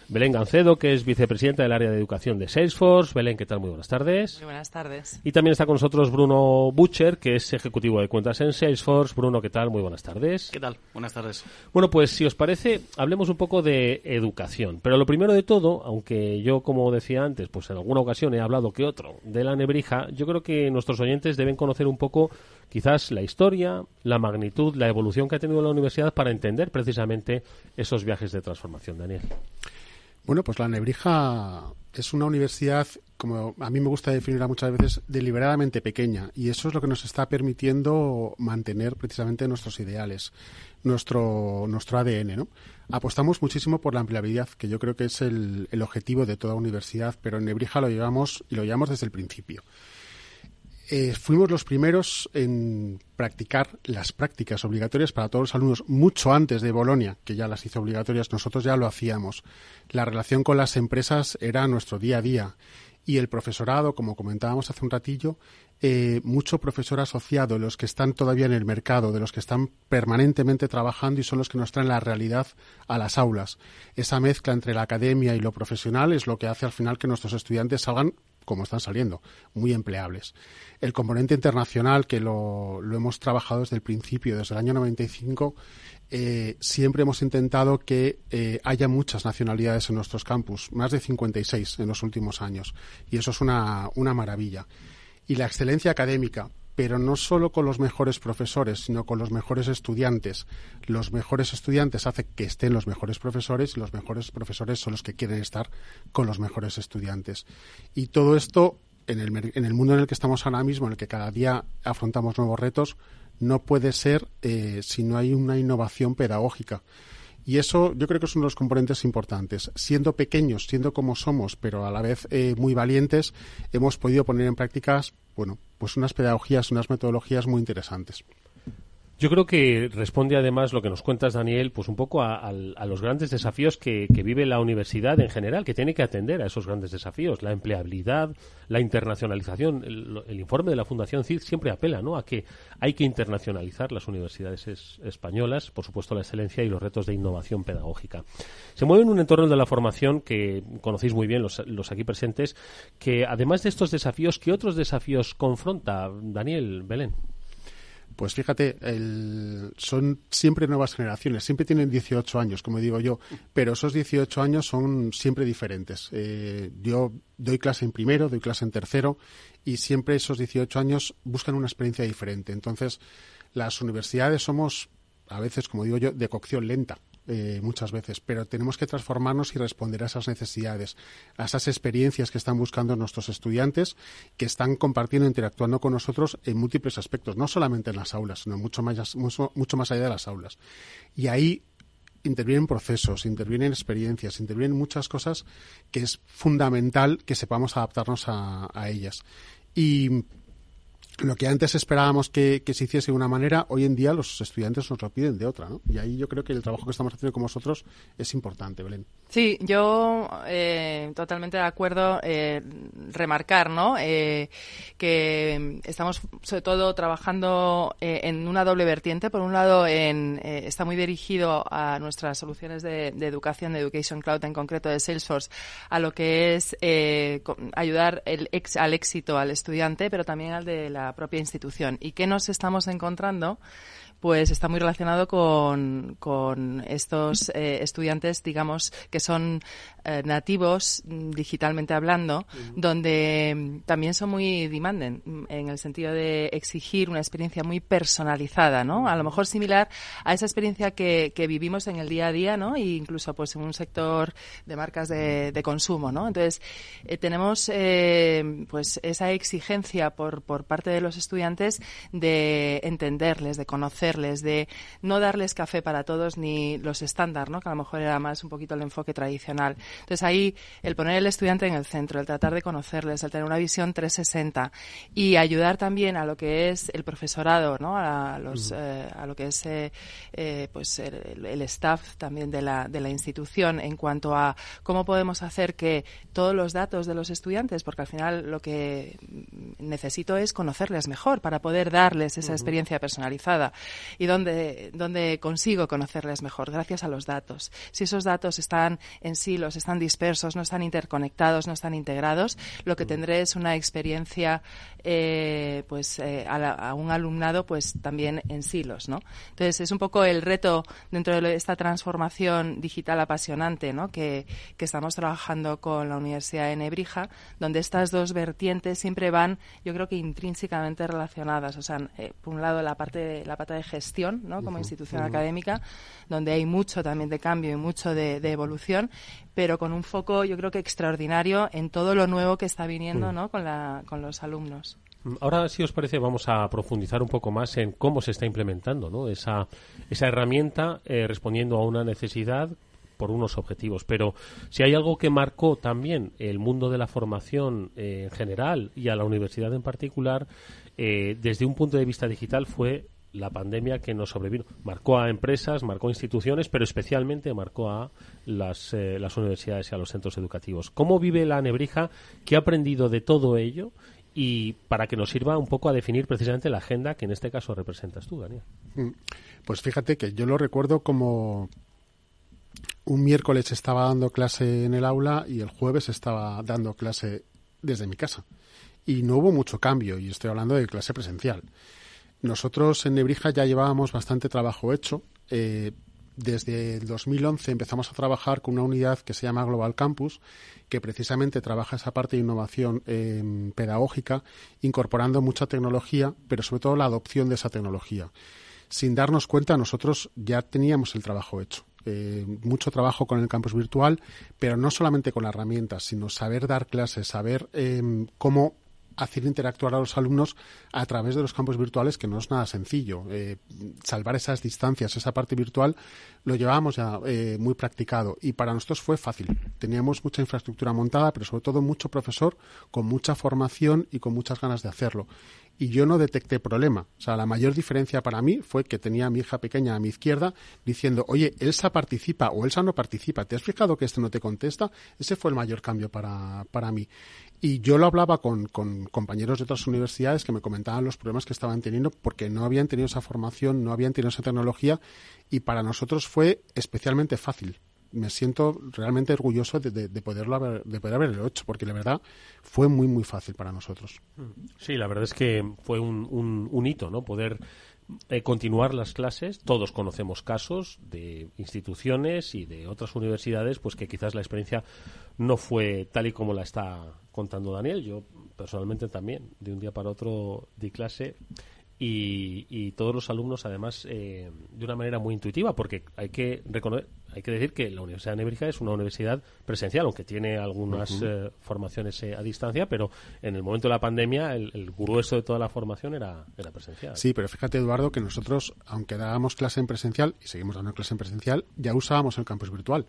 Belén Gancedo, que es vicepresidenta del área de educación de Salesforce. Belén, ¿qué tal? Muy buenas tardes.
Muy buenas tardes.
Y también está con nosotros Bruno Butcher, que es ejecutivo de cuentas en Salesforce. Bruno, ¿qué tal? Muy buenas tardes.
¿Qué tal? Buenas tardes.
Bueno, pues si os parece, hablemos un poco de educación. Pero lo primero de todo, aunque yo, como decía antes, pues en alguna ocasión he hablado que otro de la nebrija, yo creo que nuestros oyentes deben conocer un poco quizás la historia, la magnitud, la evolución que ha tenido la universidad para entender precisamente esos viajes de transformación, Daniel.
Bueno, pues la Nebrija es una universidad, como a mí me gusta definirla muchas veces, deliberadamente pequeña y eso es lo que nos está permitiendo mantener precisamente nuestros ideales, nuestro, nuestro ADN, ¿no? Apostamos muchísimo por la ampliabilidad, que yo creo que es el, el objetivo de toda universidad, pero en Nebrija lo llevamos y lo llevamos desde el principio. Eh, fuimos los primeros en practicar las prácticas obligatorias para todos los alumnos mucho antes de Bolonia, que ya las hizo obligatorias, nosotros ya lo hacíamos. La relación con las empresas era nuestro día a día y el profesorado, como comentábamos hace un ratillo, eh, mucho profesor asociado, los que están todavía en el mercado, de los que están permanentemente trabajando y son los que nos traen la realidad a las aulas. Esa mezcla entre la academia y lo profesional es lo que hace al final que nuestros estudiantes salgan como están saliendo, muy empleables. El componente internacional, que lo, hemos trabajado desde el principio, desde el año 95, eh, siempre hemos intentado que eh, haya muchas nacionalidades en nuestros campus, más de 56 en los últimos años, y eso es una, una maravilla. Y la excelencia académica, pero no solo con los mejores profesores, sino con los mejores estudiantes. Los mejores estudiantes hacen que estén los mejores profesores y los mejores profesores son los que quieren estar con los mejores estudiantes. Y todo esto, en el, en el mundo en el que estamos ahora mismo, en el que cada día afrontamos nuevos retos, no puede ser eh, si no hay una innovación pedagógica. Y eso yo creo que es uno de los componentes importantes. Siendo pequeños, siendo como somos, pero a la vez eh, muy valientes, hemos podido poner en prácticas, bueno, pues unas pedagogías, unas metodologías muy interesantes.
Yo creo que responde además lo que nos cuentas, Daniel, pues un poco a, los grandes desafíos que, vive la universidad en general, que tiene que atender a esos grandes desafíos, la empleabilidad, la internacionalización. El, informe de la Fundación CID siempre apela ¿no? a que hay que internacionalizar las universidades españolas, por supuesto la excelencia y los retos de innovación pedagógica. Se mueve en un entorno de la formación que conocéis muy bien los, los aquí presentes, que además de estos desafíos, ¿qué otros desafíos confronta Daniel Belén?
Pues fíjate, son siempre nuevas generaciones, siempre tienen 18 años, como digo yo, pero esos 18 años son siempre diferentes. Eh, yo doy clase en primero, doy clase en tercero y siempre esos 18 años buscan una experiencia diferente. Entonces, las universidades somos, a veces, como digo yo, de cocción lenta. Eh, muchas veces, pero tenemos que transformarnos y responder a esas necesidades, a esas experiencias que están buscando nuestros estudiantes, que están compartiendo, interactuando con nosotros en múltiples aspectos, no solamente en las aulas, sino mucho más, mucho, más allá de las aulas. Y ahí intervienen procesos, intervienen experiencias, intervienen muchas cosas que es fundamental que sepamos adaptarnos a, a ellas. Y lo que antes esperábamos que, se hiciese de una manera, hoy en día los estudiantes nos lo piden de otra, ¿no? Y ahí yo creo que el trabajo que estamos haciendo con vosotros es importante, Belén.
Sí, yo eh, totalmente de acuerdo. Eh, remarcar, ¿no? Eh, que estamos sobre todo trabajando en una doble vertiente. Por un lado, en, está muy dirigido a nuestras soluciones de, educación, de Education Cloud en concreto de Salesforce, a lo que es ayudar el al éxito al estudiante, pero también al de la propia institución. ¿Y qué nos estamos encontrando? Pues está muy relacionado con, con estos eh, estudiantes, digamos, que son eh, nativos mm, digitalmente hablando, donde mm, también son muy demanding mm, en el sentido de exigir una experiencia muy personalizada, ¿no? A lo mejor similar a esa experiencia que, que vivimos en el día a día, ¿no? E incluso pues en un sector de marcas de, de consumo, ¿no? Entonces eh, tenemos pues esa exigencia por, por parte de los estudiantes de entenderles, de conocer de no darles café para todos ni los estándar, ¿no? que a lo mejor era más un poquito el enfoque tradicional. Entonces ahí el poner el estudiante en el centro, el tratar de conocerles, el tener una visión 360 y ayudar también a lo que es el profesorado, ¿no? a, los, eh, a lo que es eh, eh, pues el, el, staff también de la, de la institución en cuanto a cómo podemos hacer que todos los datos de los estudiantes, porque al final lo que necesito es conocerles mejor para poder darles esa experiencia personalizada y donde, donde consigo conocerles mejor, gracias a los datos. Si esos datos están en silos, están dispersos, no están interconectados, no están integrados, lo que tendré es una experiencia eh, pues eh, a, un alumnado pues también en silos, ¿no? Entonces es un poco el reto dentro de esta transformación digital apasionante, ¿no? Que, que estamos trabajando con la Universidad de Nebrija, donde estas dos vertientes siempre van, yo creo que intrínsecamente relacionadas. O sea, eh, por un lado la parte de, la pata de gestión, ¿no? Como institución académica, donde hay mucho también de cambio y mucho de, evolución, pero con un foco, yo creo que extraordinario en todo lo nuevo que está viniendo, ¿no? Con, la, con los alumnos.
Ahora, si os parece, vamos a profundizar un poco más en cómo se está implementando ¿no? esa, esa herramienta eh, respondiendo a una necesidad por unos objetivos. Pero si hay algo que marcó también el mundo de la formación eh, en general y a la universidad en particular, eh, desde un punto de vista digital, fue la pandemia que nos sobrevino. Marcó a empresas, marcó a instituciones, pero especialmente marcó a las, eh, las universidades y a los centros educativos. ¿Cómo vive la Nebrija? ¿Qué ha aprendido de todo ello? y para que nos sirva un poco a definir precisamente la agenda que en este caso representas tú, Daniel.
Mm. Pues fíjate que yo lo recuerdo como un miércoles estaba dando clase en el aula y el jueves estaba dando clase desde mi casa. Y no hubo mucho cambio, y estoy hablando de clase presencial. Nosotros en Nebrija ya llevábamos bastante trabajo hecho. Eh, desde el 2011 empezamos a trabajar con una unidad que se llama Global Campus, que precisamente trabaja esa parte de innovación em, pedagógica, incorporando mucha tecnología, pero sobre todo la adopción de esa tecnología. Sin darnos cuenta, nosotros ya teníamos el trabajo hecho. Eh, mucho trabajo con el campus virtual, pero no solamente con las herramientas, sino saber dar clases, saber em, cómo hacer interactuar a los alumnos a través de los campos virtuales, que no es nada sencillo. Eh, salvar esas distancias, esa parte virtual, lo llevábamos ya eh, muy practicado y para nosotros fue fácil. Teníamos mucha infraestructura montada, pero sobre todo mucho profesor con mucha formación y con muchas ganas de hacerlo y yo no detecté problema. O sea, la mayor diferencia para mí fue que tenía a mi hija pequeña a mi izquierda diciendo, oye, Elsa participa o Elsa no participa. ¿Te has fijado que este no te contesta? Ese fue el mayor cambio para, para mí. Y yo lo hablaba con, con compañeros de otras universidades que me comentaban los problemas que estaban teniendo porque no habían tenido esa formación, no habían tenido esa tecnología y para nosotros fue especialmente fácil me siento realmente orgulloso de, poderlo haber, de poder haberlo hecho, porque la verdad fue muy, muy fácil para nosotros.
Sí, la verdad es que fue un, un, hito, ¿no? Poder eh, continuar las clases. Todos conocemos casos de instituciones y de otras universidades, pues que quizás la experiencia no fue tal y como la está contando Daniel. Yo personalmente también, de un día para otro di clase y, todos los alumnos además eh, de una manera muy intuitiva porque hay que reconocer hay que decir que la Universidad de Nebrija es una universidad presencial, aunque tiene algunas eh, formaciones eh, a distancia, pero en el momento de la pandemia el, grueso de toda la formación era, era presencial.
Sí, pero fíjate, Eduardo, que nosotros, aunque dábamos clase en presencial y seguimos dando clase en presencial, ya usábamos el campus virtual.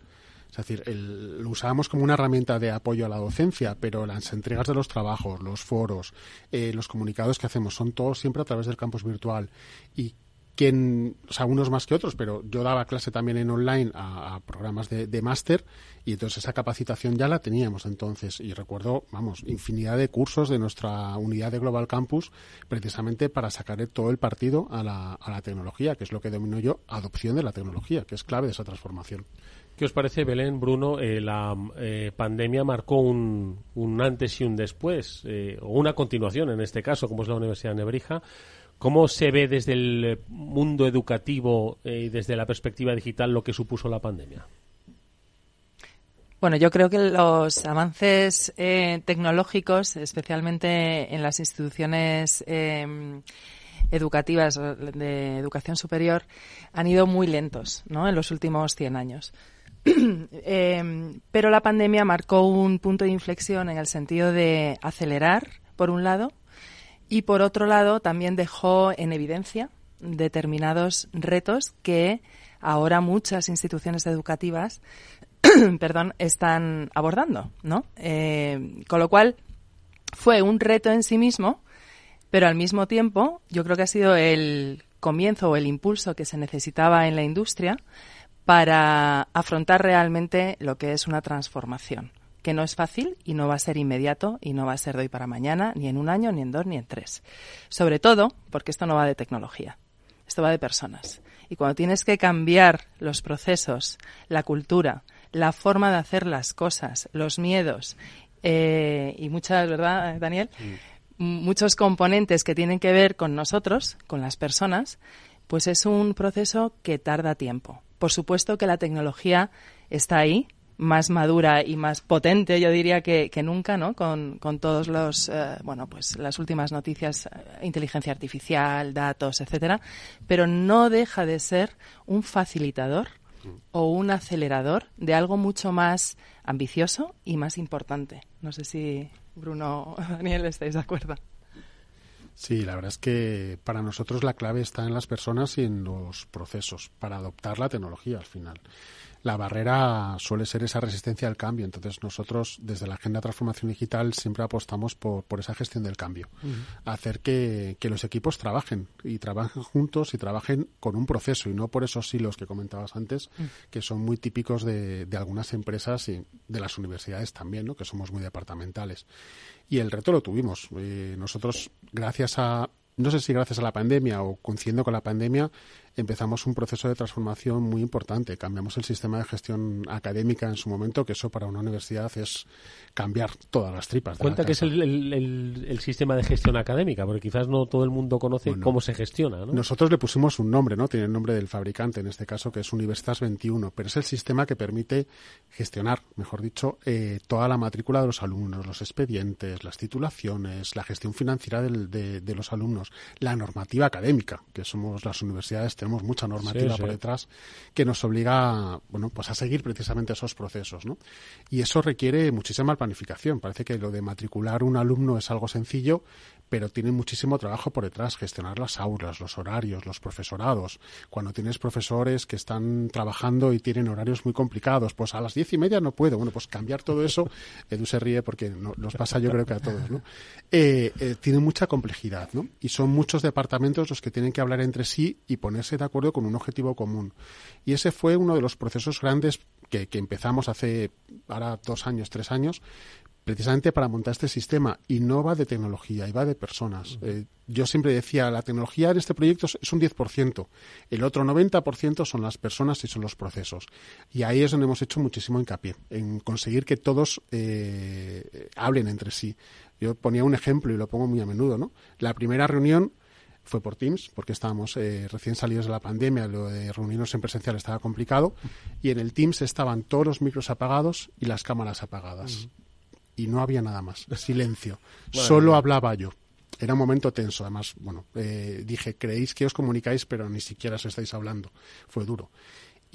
Es decir, lo usábamos como una herramienta de apoyo a la docencia, pero las entregas de los trabajos, los foros, eh, los comunicados que hacemos son todos siempre a través del campus virtual. Y quien, o sea, unos más que otros, pero yo daba clase también en online a, programas de, de máster y entonces esa capacitación ya la teníamos entonces. Y recuerdo, vamos, infinidad de cursos de nuestra unidad de Global Campus precisamente para sacar todo el partido a la, a la tecnología, que es lo que domino yo, adopción de la tecnología, que es clave de esa transformación.
¿Qué os parece, Belén, Bruno? Eh, la eh, pandemia marcó un, antes y un después, eh, o una continuación en este caso, como es la Universidad de Nebrija. ¿Cómo se ve desde el mundo educativo y desde la perspectiva digital lo que supuso la pandemia?
Bueno, yo creo que los avances tecnológicos, especialmente en las instituciones educativas de educación superior, han ido muy lentos ¿no? en los últimos 100 años. Em, pero la pandemia marcó un punto de inflexión en el sentido de acelerar, por un lado, y por otro lado también dejó en evidencia determinados retos que ahora muchas instituciones educativas perdón, están abordando, ¿no? Eh, con lo cual, fue un reto en sí mismo, pero al mismo tiempo, yo creo que ha sido el comienzo o el impulso que se necesitaba en la industria para afrontar realmente lo que es una transformación, que no es fácil y no va a ser inmediato y no va a ser de hoy para mañana, ni en un año, ni en dos, ni en tres. Sobre todo porque esto no va de tecnología, esto va de personas. Y cuando tienes que cambiar los procesos, la cultura, la forma de hacer las cosas, los miedos eh, y muchas, ¿verdad, Daniel? Muchos componentes que tienen que ver con nosotros, con las personas, pues es un proceso que tarda tiempo. Por supuesto que la tecnología está ahí, más madura y más potente, yo diría que, nunca, ¿no? Con, con todos los, eh, bueno, pues las últimas noticias, eh, inteligencia artificial, datos, etcétera, pero no deja de ser un facilitador o un acelerador de algo mucho más ambicioso y más importante. No sé si Bruno o Daniel estáis de acuerdo.
Sí, la verdad es que para nosotros la clave está en las personas y en los procesos para adoptar la tecnología al final la barrera suele ser esa resistencia al cambio. Entonces nosotros desde la Agenda de Transformación Digital siempre apostamos por, esa gestión del cambio. Hacer que, los equipos trabajen y trabajen juntos y trabajen con un proceso y no por esos hilos que comentabas antes, que son muy típicos de, algunas empresas y de las universidades también, ¿no? que somos muy departamentales. Y el reto lo tuvimos. Eh, nosotros, gracias a no sé si gracias a la pandemia o coincidiendo con la pandemia, empezamos un proceso de transformación muy importante. Cambiamos el sistema de gestión académica en su momento, que eso para una universidad es cambiar todas las tripas.
Cuenta que es el, sistema de gestión académica, porque quizás no todo el mundo conoce cómo se gestiona.
Nosotros le pusimos un nombre, ¿no? Tiene el nombre del fabricante, en este caso, que es Universitas 21, pero es el sistema que permite gestionar, mejor dicho, eh, toda la matrícula de los alumnos, los expedientes, las titulaciones, la gestión financiera de, de los alumnos, la normativa académica, que somos las universidades tenemos mucha normativa por detrás que nos obliga bueno, pues a seguir precisamente esos procesos. ¿no? Y eso requiere muchísima planificación. Parece que lo de matricular un alumno es algo sencillo, pero tiene muchísimo trabajo por detrás, gestionar las aulas, los horarios, los profesorados. Cuando tienes profesores que están trabajando y tienen horarios muy complicados, pues a las diez y media no puedo. Bueno, pues cambiar todo eso, Edu se ríe porque nos pasa yo creo que a todos, ¿no? Eh, eh, tiene mucha complejidad, ¿no? Y son muchos departamentos los que tienen que hablar entre sí y ponerse de acuerdo con un objetivo común. Y ese fue uno de los procesos grandes que, que empezamos hace ahora dos años, tres años, precisamente para montar este sistema y no va de tecnología y va de personas. Eh, yo siempre decía, la tecnología en este proyecto es un 10%, el otro 90% son las personas y son los procesos. Y ahí es donde hemos hecho muchísimo hincapié, en conseguir que todos eh, hablen entre sí. Yo ponía un ejemplo y lo pongo muy a menudo, ¿no? La primera reunión fue por Teams, porque estábamos eh, recién salidos de la pandemia, lo de reunirnos en presencial estaba complicado, y en el Teams estaban todos los micros apagados y las cámaras apagadas y no había nada más. Silencio. Solo hablaba yo. Era un momento tenso, además, bueno, eh, dije, creéis que os comunicáis, pero ni siquiera os estáis hablando. Fue duro.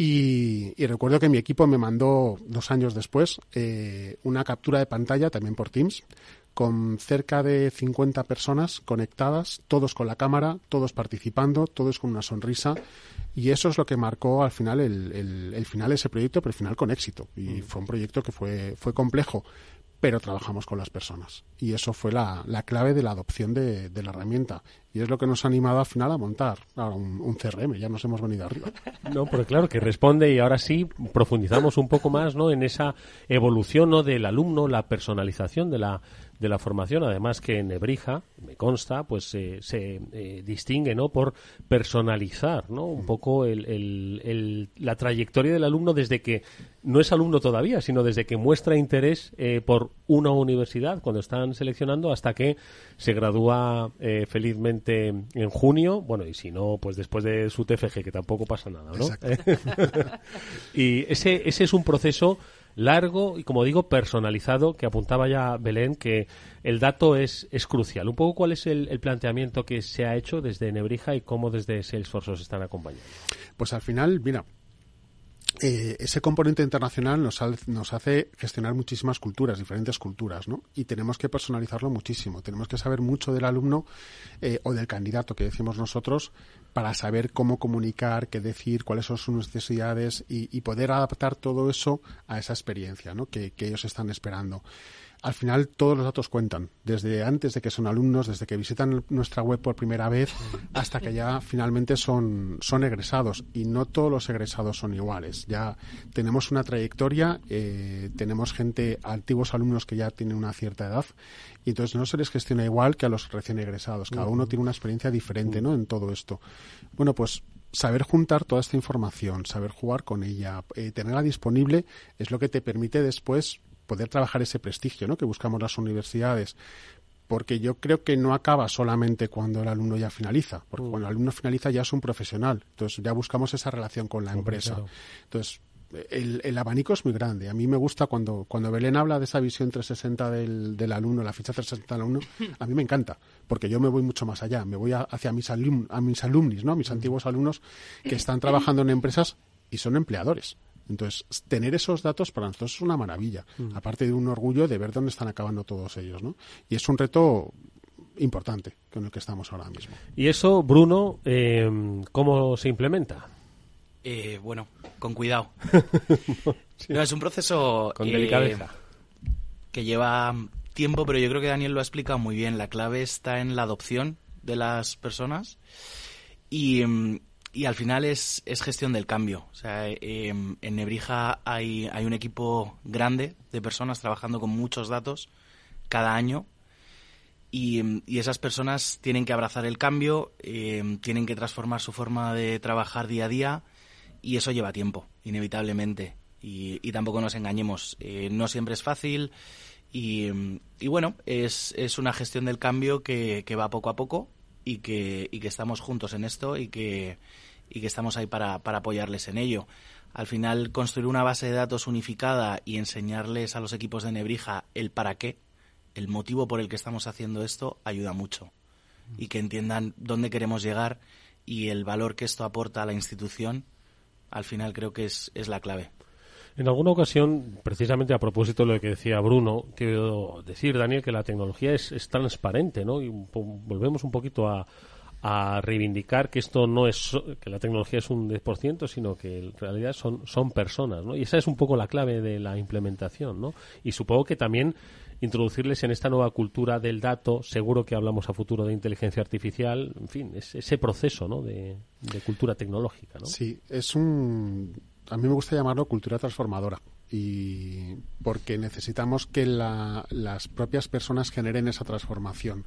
Y, recuerdo que mi equipo me mandó dos años después eh, una captura de pantalla, también por Teams, con cerca de 50 personas conectadas, todos con la cámara, todos participando, todos con una sonrisa. Y eso es lo que marcó al final el, el final de ese proyecto, pero al final con éxito. Y mm. fue un proyecto que fue, fue complejo, pero trabajamos con las personas. Y eso fue la, la clave de la adopción de, de, la herramienta. Y es lo que nos ha animado al final a montar un, un, CRM. Ya nos hemos venido arriba.
No, pero claro, que responde y ahora sí profundizamos un poco más ¿no? en esa evolución ¿no? del alumno, la personalización de la, de la formación, además que en Nebrija, me consta, pues eh, se eh, distingue ¿no? por personalizar ¿no? un poco el, el, la trayectoria del alumno desde que no es alumno todavía, sino desde que muestra interés eh, por una universidad cuando están seleccionando hasta que se gradúa felizmente en junio, bueno, y si no, pues después de su TFG, que tampoco pasa nada, ¿no? y ese, ese es un proceso largo y, como digo, personalizado, que apuntaba ya Belén, que el dato es, es crucial. Un poco cuál es el, planteamiento que se ha hecho desde Nebrija y cómo desde Salesforce os están acompañando.
Pues al final, mira, eh, ese componente internacional nos, nos, hace gestionar muchísimas culturas, diferentes culturas, ¿no? Y tenemos que personalizarlo muchísimo. Tenemos que saber mucho del alumno eh, o del candidato que decimos nosotros para saber cómo comunicar, qué decir, cuáles son sus necesidades y, y poder adaptar todo eso a esa experiencia ¿no? que, que ellos están esperando al final todos los datos cuentan, desde antes de que son alumnos, desde que visitan nuestra web por primera vez, hasta que ya finalmente son, son egresados. Y no todos los egresados son iguales. Ya tenemos una trayectoria, eh, tenemos gente, antiguos alumnos que ya tienen una cierta edad, y entonces no se les gestiona igual que a los recién egresados. Cada uno tiene una experiencia diferente ¿no? en todo esto. Bueno, pues saber juntar toda esta información, saber jugar con ella, eh, tenerla disponible, es lo que te permite después poder trabajar ese prestigio ¿no? que buscamos las universidades. Porque yo creo que no acaba solamente cuando el alumno ya finaliza, porque mm. cuando el alumno finaliza ya es un profesional, entonces ya buscamos esa relación con la empresa. Entonces, el, abanico es muy grande. A mí me gusta cuando, cuando Belén habla de esa visión 360 del, del alumno, la ficha 360 del alumno, a mí me encanta, porque yo me voy mucho más allá, me voy hacia mis, alum, a mis alumnis, ¿no? mis mm. antiguos alumnos que están trabajando en empresas y son empleadores. Entonces, tener esos datos para nosotros es una maravilla, mm. aparte de un orgullo de ver dónde están acabando todos ellos, ¿no? Y es un reto importante con el que estamos ahora mismo.
Y eso, Bruno, eh, ¿cómo se implementa?
Eh, bueno, con cuidado. no, es un proceso
con delicadeza.
Eh, que lleva tiempo, pero yo creo que Daniel lo ha explicado muy bien. La clave está en la adopción de las personas y, mm, y al final es, es gestión del cambio. O sea, em, en Nebrija hay, hay un equipo grande de personas trabajando con muchos datos cada año y, em, y esas personas tienen que abrazar el cambio, em, tienen que transformar su forma de trabajar día a día y eso lleva tiempo, inevitablemente. Y, y tampoco nos engañemos, eh, no siempre es fácil y, y bueno, es, es una gestión del cambio que, que va poco a poco y que, y que estamos juntos en esto y que, y que estamos ahí para, para apoyarles en ello. Al final, construir una base de datos unificada y enseñarles a los equipos de Nebrija el para qué, el motivo por el que estamos haciendo esto, ayuda mucho. Y que entiendan dónde queremos llegar y el valor que esto aporta a la institución, al final creo que es, es la clave.
En alguna ocasión, precisamente a propósito de lo que decía Bruno, quiero decir, Daniel, que la tecnología es, transparente, ¿no? Y volvemos un poquito a, a reivindicar que esto no es que la tecnología es un 10%, sino que en realidad son, son personas, ¿no? Y esa es un poco la clave de la implementación, ¿no? Y supongo que también introducirles en esta nueva cultura del dato, seguro que hablamos a futuro de inteligencia artificial, en fin, es ese proceso, ¿no? De, de cultura tecnológica, ¿no?
Sí, es un a mí me gusta llamarlo cultura transformadora y porque necesitamos que las propias personas generen esa transformación.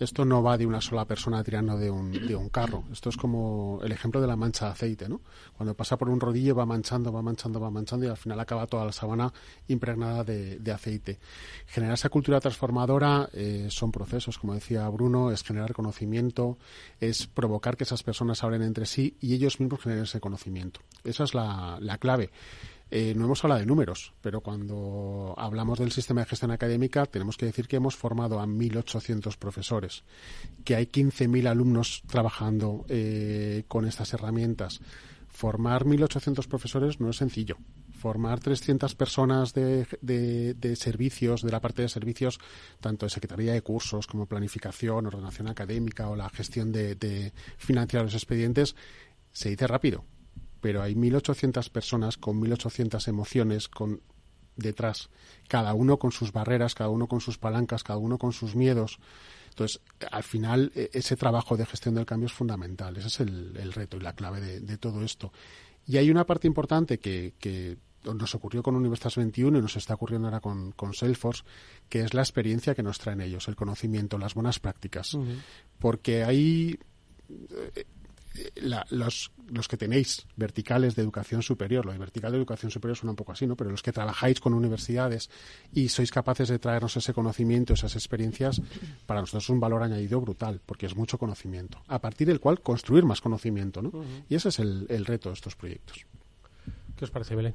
Esto no va de una sola persona tirando de un, de un carro. Esto es como el ejemplo de la mancha de aceite, ¿no? Cuando pasa por un rodillo va manchando, va manchando, va manchando y al final acaba toda la sabana impregnada de, aceite. Generar esa cultura transformadora eh, son procesos, como decía Bruno, es generar conocimiento, es provocar que esas personas hablen entre sí y ellos mismos generen ese conocimiento. Esa es la, la clave. Eh, no hemos hablado de números, pero cuando hablamos del sistema de gestión académica tenemos que decir que hemos formado a 1.800 profesores, que hay 15.000 alumnos trabajando eh, con estas herramientas. Formar 1.800 profesores no es sencillo. Formar 300 personas de, de, servicios, de la parte de servicios, tanto de Secretaría de Cursos como planificación, ordenación académica o la gestión de, de financiar los expedientes, se dice rápido pero hay 1.800 personas con 1.800 emociones con detrás, cada uno con sus barreras, cada uno con sus palancas, cada uno con sus miedos. Entonces, al final, e, ese trabajo de gestión del cambio es fundamental. Ese es el, reto y la clave de, todo esto. Y hay una parte importante que, nos ocurrió con Universitas 21 y nos está ocurriendo ahora con, Salesforce, que es la experiencia que nos traen ellos, el conocimiento, las buenas prácticas. Porque hay los, los, que tenéis verticales de educación superior, lo de vertical de educación superior suena un poco así, ¿no? Pero los que trabajáis con universidades y sois capaces de traernos ese conocimiento, esas experiencias, para nosotros es un valor añadido brutal, porque es mucho conocimiento, a partir del cual construir más conocimiento, ¿no? Y ese es el, el reto de estos proyectos.
¿Qué os parece, Belén?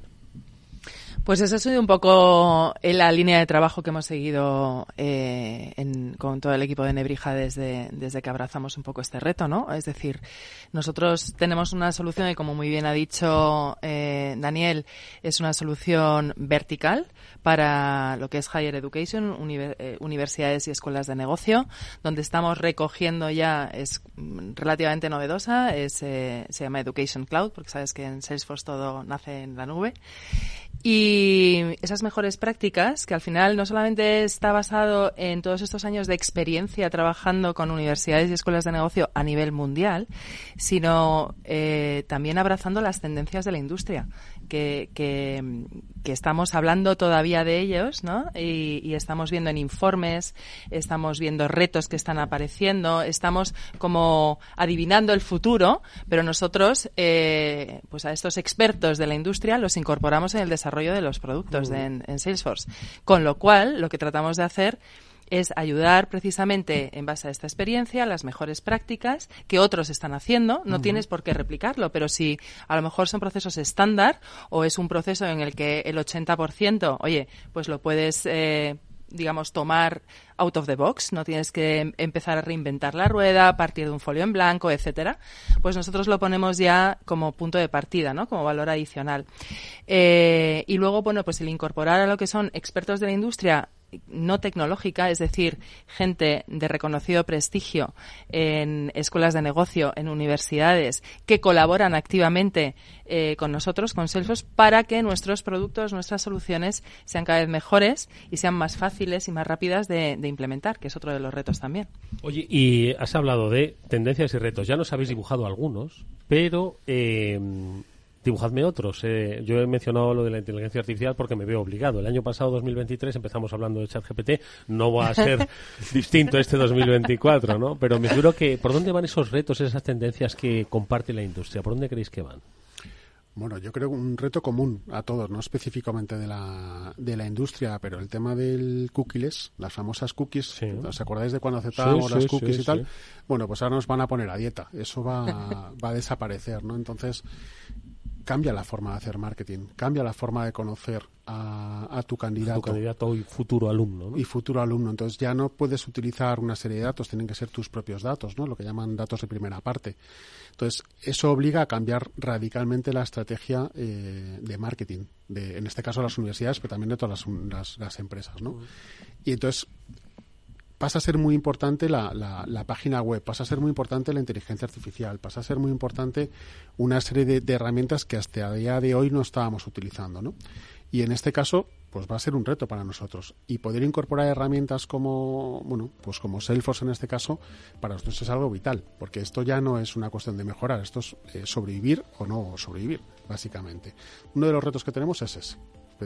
Pues esa ha sido un poco la línea de trabajo que hemos seguido eh, con todo el equipo de Nebrija desde, desde que abrazamos un poco este reto, ¿no? Es decir, nosotros tenemos una solución y como muy bien ha dicho eh, Daniel, es una solución vertical para lo que es Higher Education, eh, universidades y escuelas de negocio, donde estamos recogiendo ya, es relativamente novedosa, es, se llama Education Cloud, porque sabes que en Salesforce todo nace en la nube. Y esas mejores prácticas, que al final no solamente está basado en todos estos años de experiencia trabajando con universidades y escuelas de negocio a nivel mundial, sino eh, también abrazando las tendencias de la industria, que, que, estamos hablando todavía de ellos, ¿no? Y, estamos viendo en informes, estamos viendo retos que están apareciendo, estamos como adivinando el futuro, pero nosotros, eh, pues a estos expertos de la industria los incorporamos en el desarrollo de los productos en, Salesforce. Con lo cual, lo que tratamos de hacer es ayudar precisamente en base a esta experiencia, las mejores prácticas que otros están haciendo. No tienes por qué replicarlo, pero si a lo mejor son procesos estándar o es un proceso en el que el 80%, oye, pues lo puedes eh, digamos, tomar out of the box, no tienes que em, empezar a reinventar la rueda a partir de un folio en blanco, etcétera, pues nosotros lo ponemos ya como punto de partida, ¿no? Como valor adicional. Eh, y luego, bueno, pues el incorporar a lo que son expertos de la industria no tecnológica, es decir, gente de reconocido prestigio en escuelas de negocio, en universidades, que colaboran activamente eh, con nosotros, con Salesforce, para que nuestros productos, nuestras soluciones sean cada vez mejores y sean más fáciles y más rápidas de, implementar, que es otro de los retos también.
Oye, y has hablado de tendencias y retos. Ya nos habéis dibujado algunos, pero eh, dibujadme otros. Eh, yo he mencionado lo de la inteligencia artificial porque me veo obligado. El año pasado, 2023, empezamos hablando de ChatGPT. No va a ser distinto este 2024, ¿no? Pero me juro que, ¿por dónde van esos retos, esas tendencias que comparte la industria? ¿Por dónde creéis que van?
Bueno, yo creo un reto común a todos, no específicamente de la, de la industria, pero el tema del cookies, las famosas cookies, ¿os acordáis de cuando aceptábamos las cookies y tal? Bueno, pues ahora nos van a poner a dieta, eso va, va a desaparecer, ¿no? Entonces, cambia la forma de hacer marketing, cambia la forma de conocer a, tu candidato.
Tu candidato y futuro alumno.
Y futuro alumno. Entonces ya no puedes utilizar una serie de datos, tienen que ser tus propios datos, ¿no? lo que llaman datos de primera parte. Entonces eso obliga a cambiar radicalmente la estrategia eh, de marketing, de, en este caso las universidades, pero también de todas las, las, empresas. ¿no? Y entonces pasa a ser muy importante la, página web, pasa a ser muy importante la inteligencia artificial, pasa a ser muy importante una serie de, herramientas que hasta a día de hoy no estábamos utilizando, ¿no? Y en este caso, pues va a ser un reto para nosotros. Y poder incorporar herramientas como, bueno, pues como Salesforce en este caso, para nosotros es algo vital, porque esto ya no es una cuestión de mejorar, esto es eh, sobrevivir o no sobrevivir, básicamente. Uno de los retos que tenemos es ese.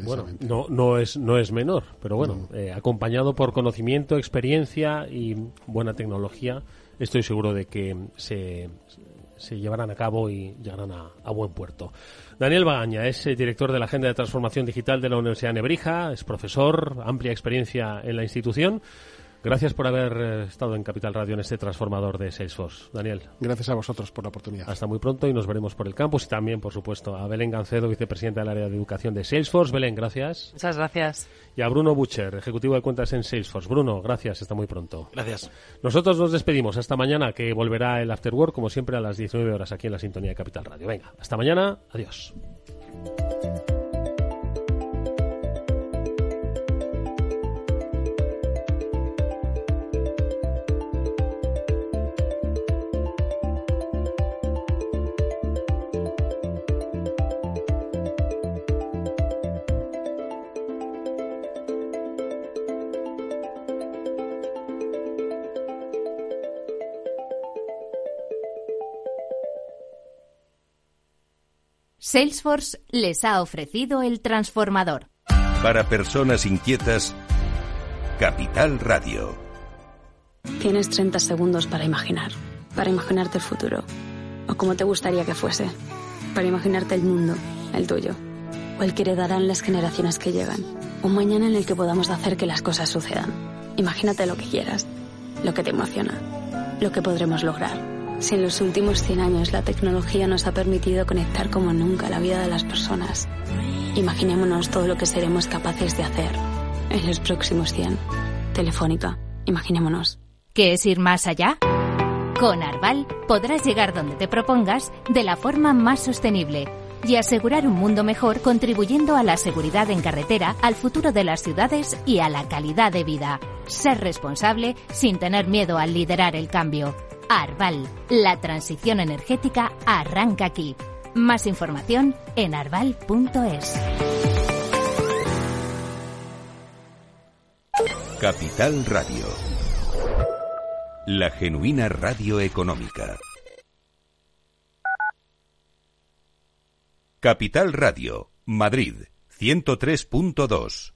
Bueno, no, no, es, no es menor, pero bueno, eh, acompañado por conocimiento, experiencia y buena tecnología, estoy seguro de que se, se llevarán a cabo y llegarán a, buen puerto. Daniel Bagaña es eh, director de la Agenda de Transformación Digital de la Universidad de Nebrija, es profesor, amplia experiencia en la institución. Gracias por haber eh, estado en Capital Radio en este transformador de Salesforce. Daniel.
Gracias a vosotros por la oportunidad.
Hasta muy pronto y nos veremos por el campus y también, por supuesto, a Belén Gancedo, vicepresidenta del área de educación de Salesforce. Belén, gracias.
Muchas gracias.
Y a Bruno Butcher, ejecutivo de cuentas en Salesforce. Bruno, gracias. Hasta muy pronto.
Gracias.
Nosotros nos despedimos. Hasta mañana, que volverá el After Work, como siempre, a las 19 horas aquí en la sintonía de Capital Radio. Venga, hasta mañana. Adiós.
Salesforce les ha ofrecido el transformador.
Para personas inquietas, Capital Radio.
Tienes 30 segundos para imaginar, para imaginarte el futuro, o como te gustaría que fuese, para imaginarte el mundo, el tuyo, o el que heredarán las generaciones que llegan, un mañana en el que podamos hacer que las cosas sucedan. Imagínate lo que quieras, lo que te emociona, lo que podremos lograr. Si en los últimos 100 años la tecnología nos ha permitido conectar como nunca la vida de las personas, Imaginémonos todo lo que seremos capaces de hacer en los próximos 100. Telefónica, imaginémonos.
¿Qué es ir más allá? Con Arval podrás llegar donde te propongas de la forma más sostenible y asegurar un mundo mejor contribuyendo a la seguridad en carretera, al futuro de las ciudades y a la calidad de vida. Ser responsable sin tener miedo al liderar el cambio. Arval, la transición energética arranca aquí. Más información en arval.es.
Capital Radio. La genuina radio económica. Capital Radio, Madrid, 103.2.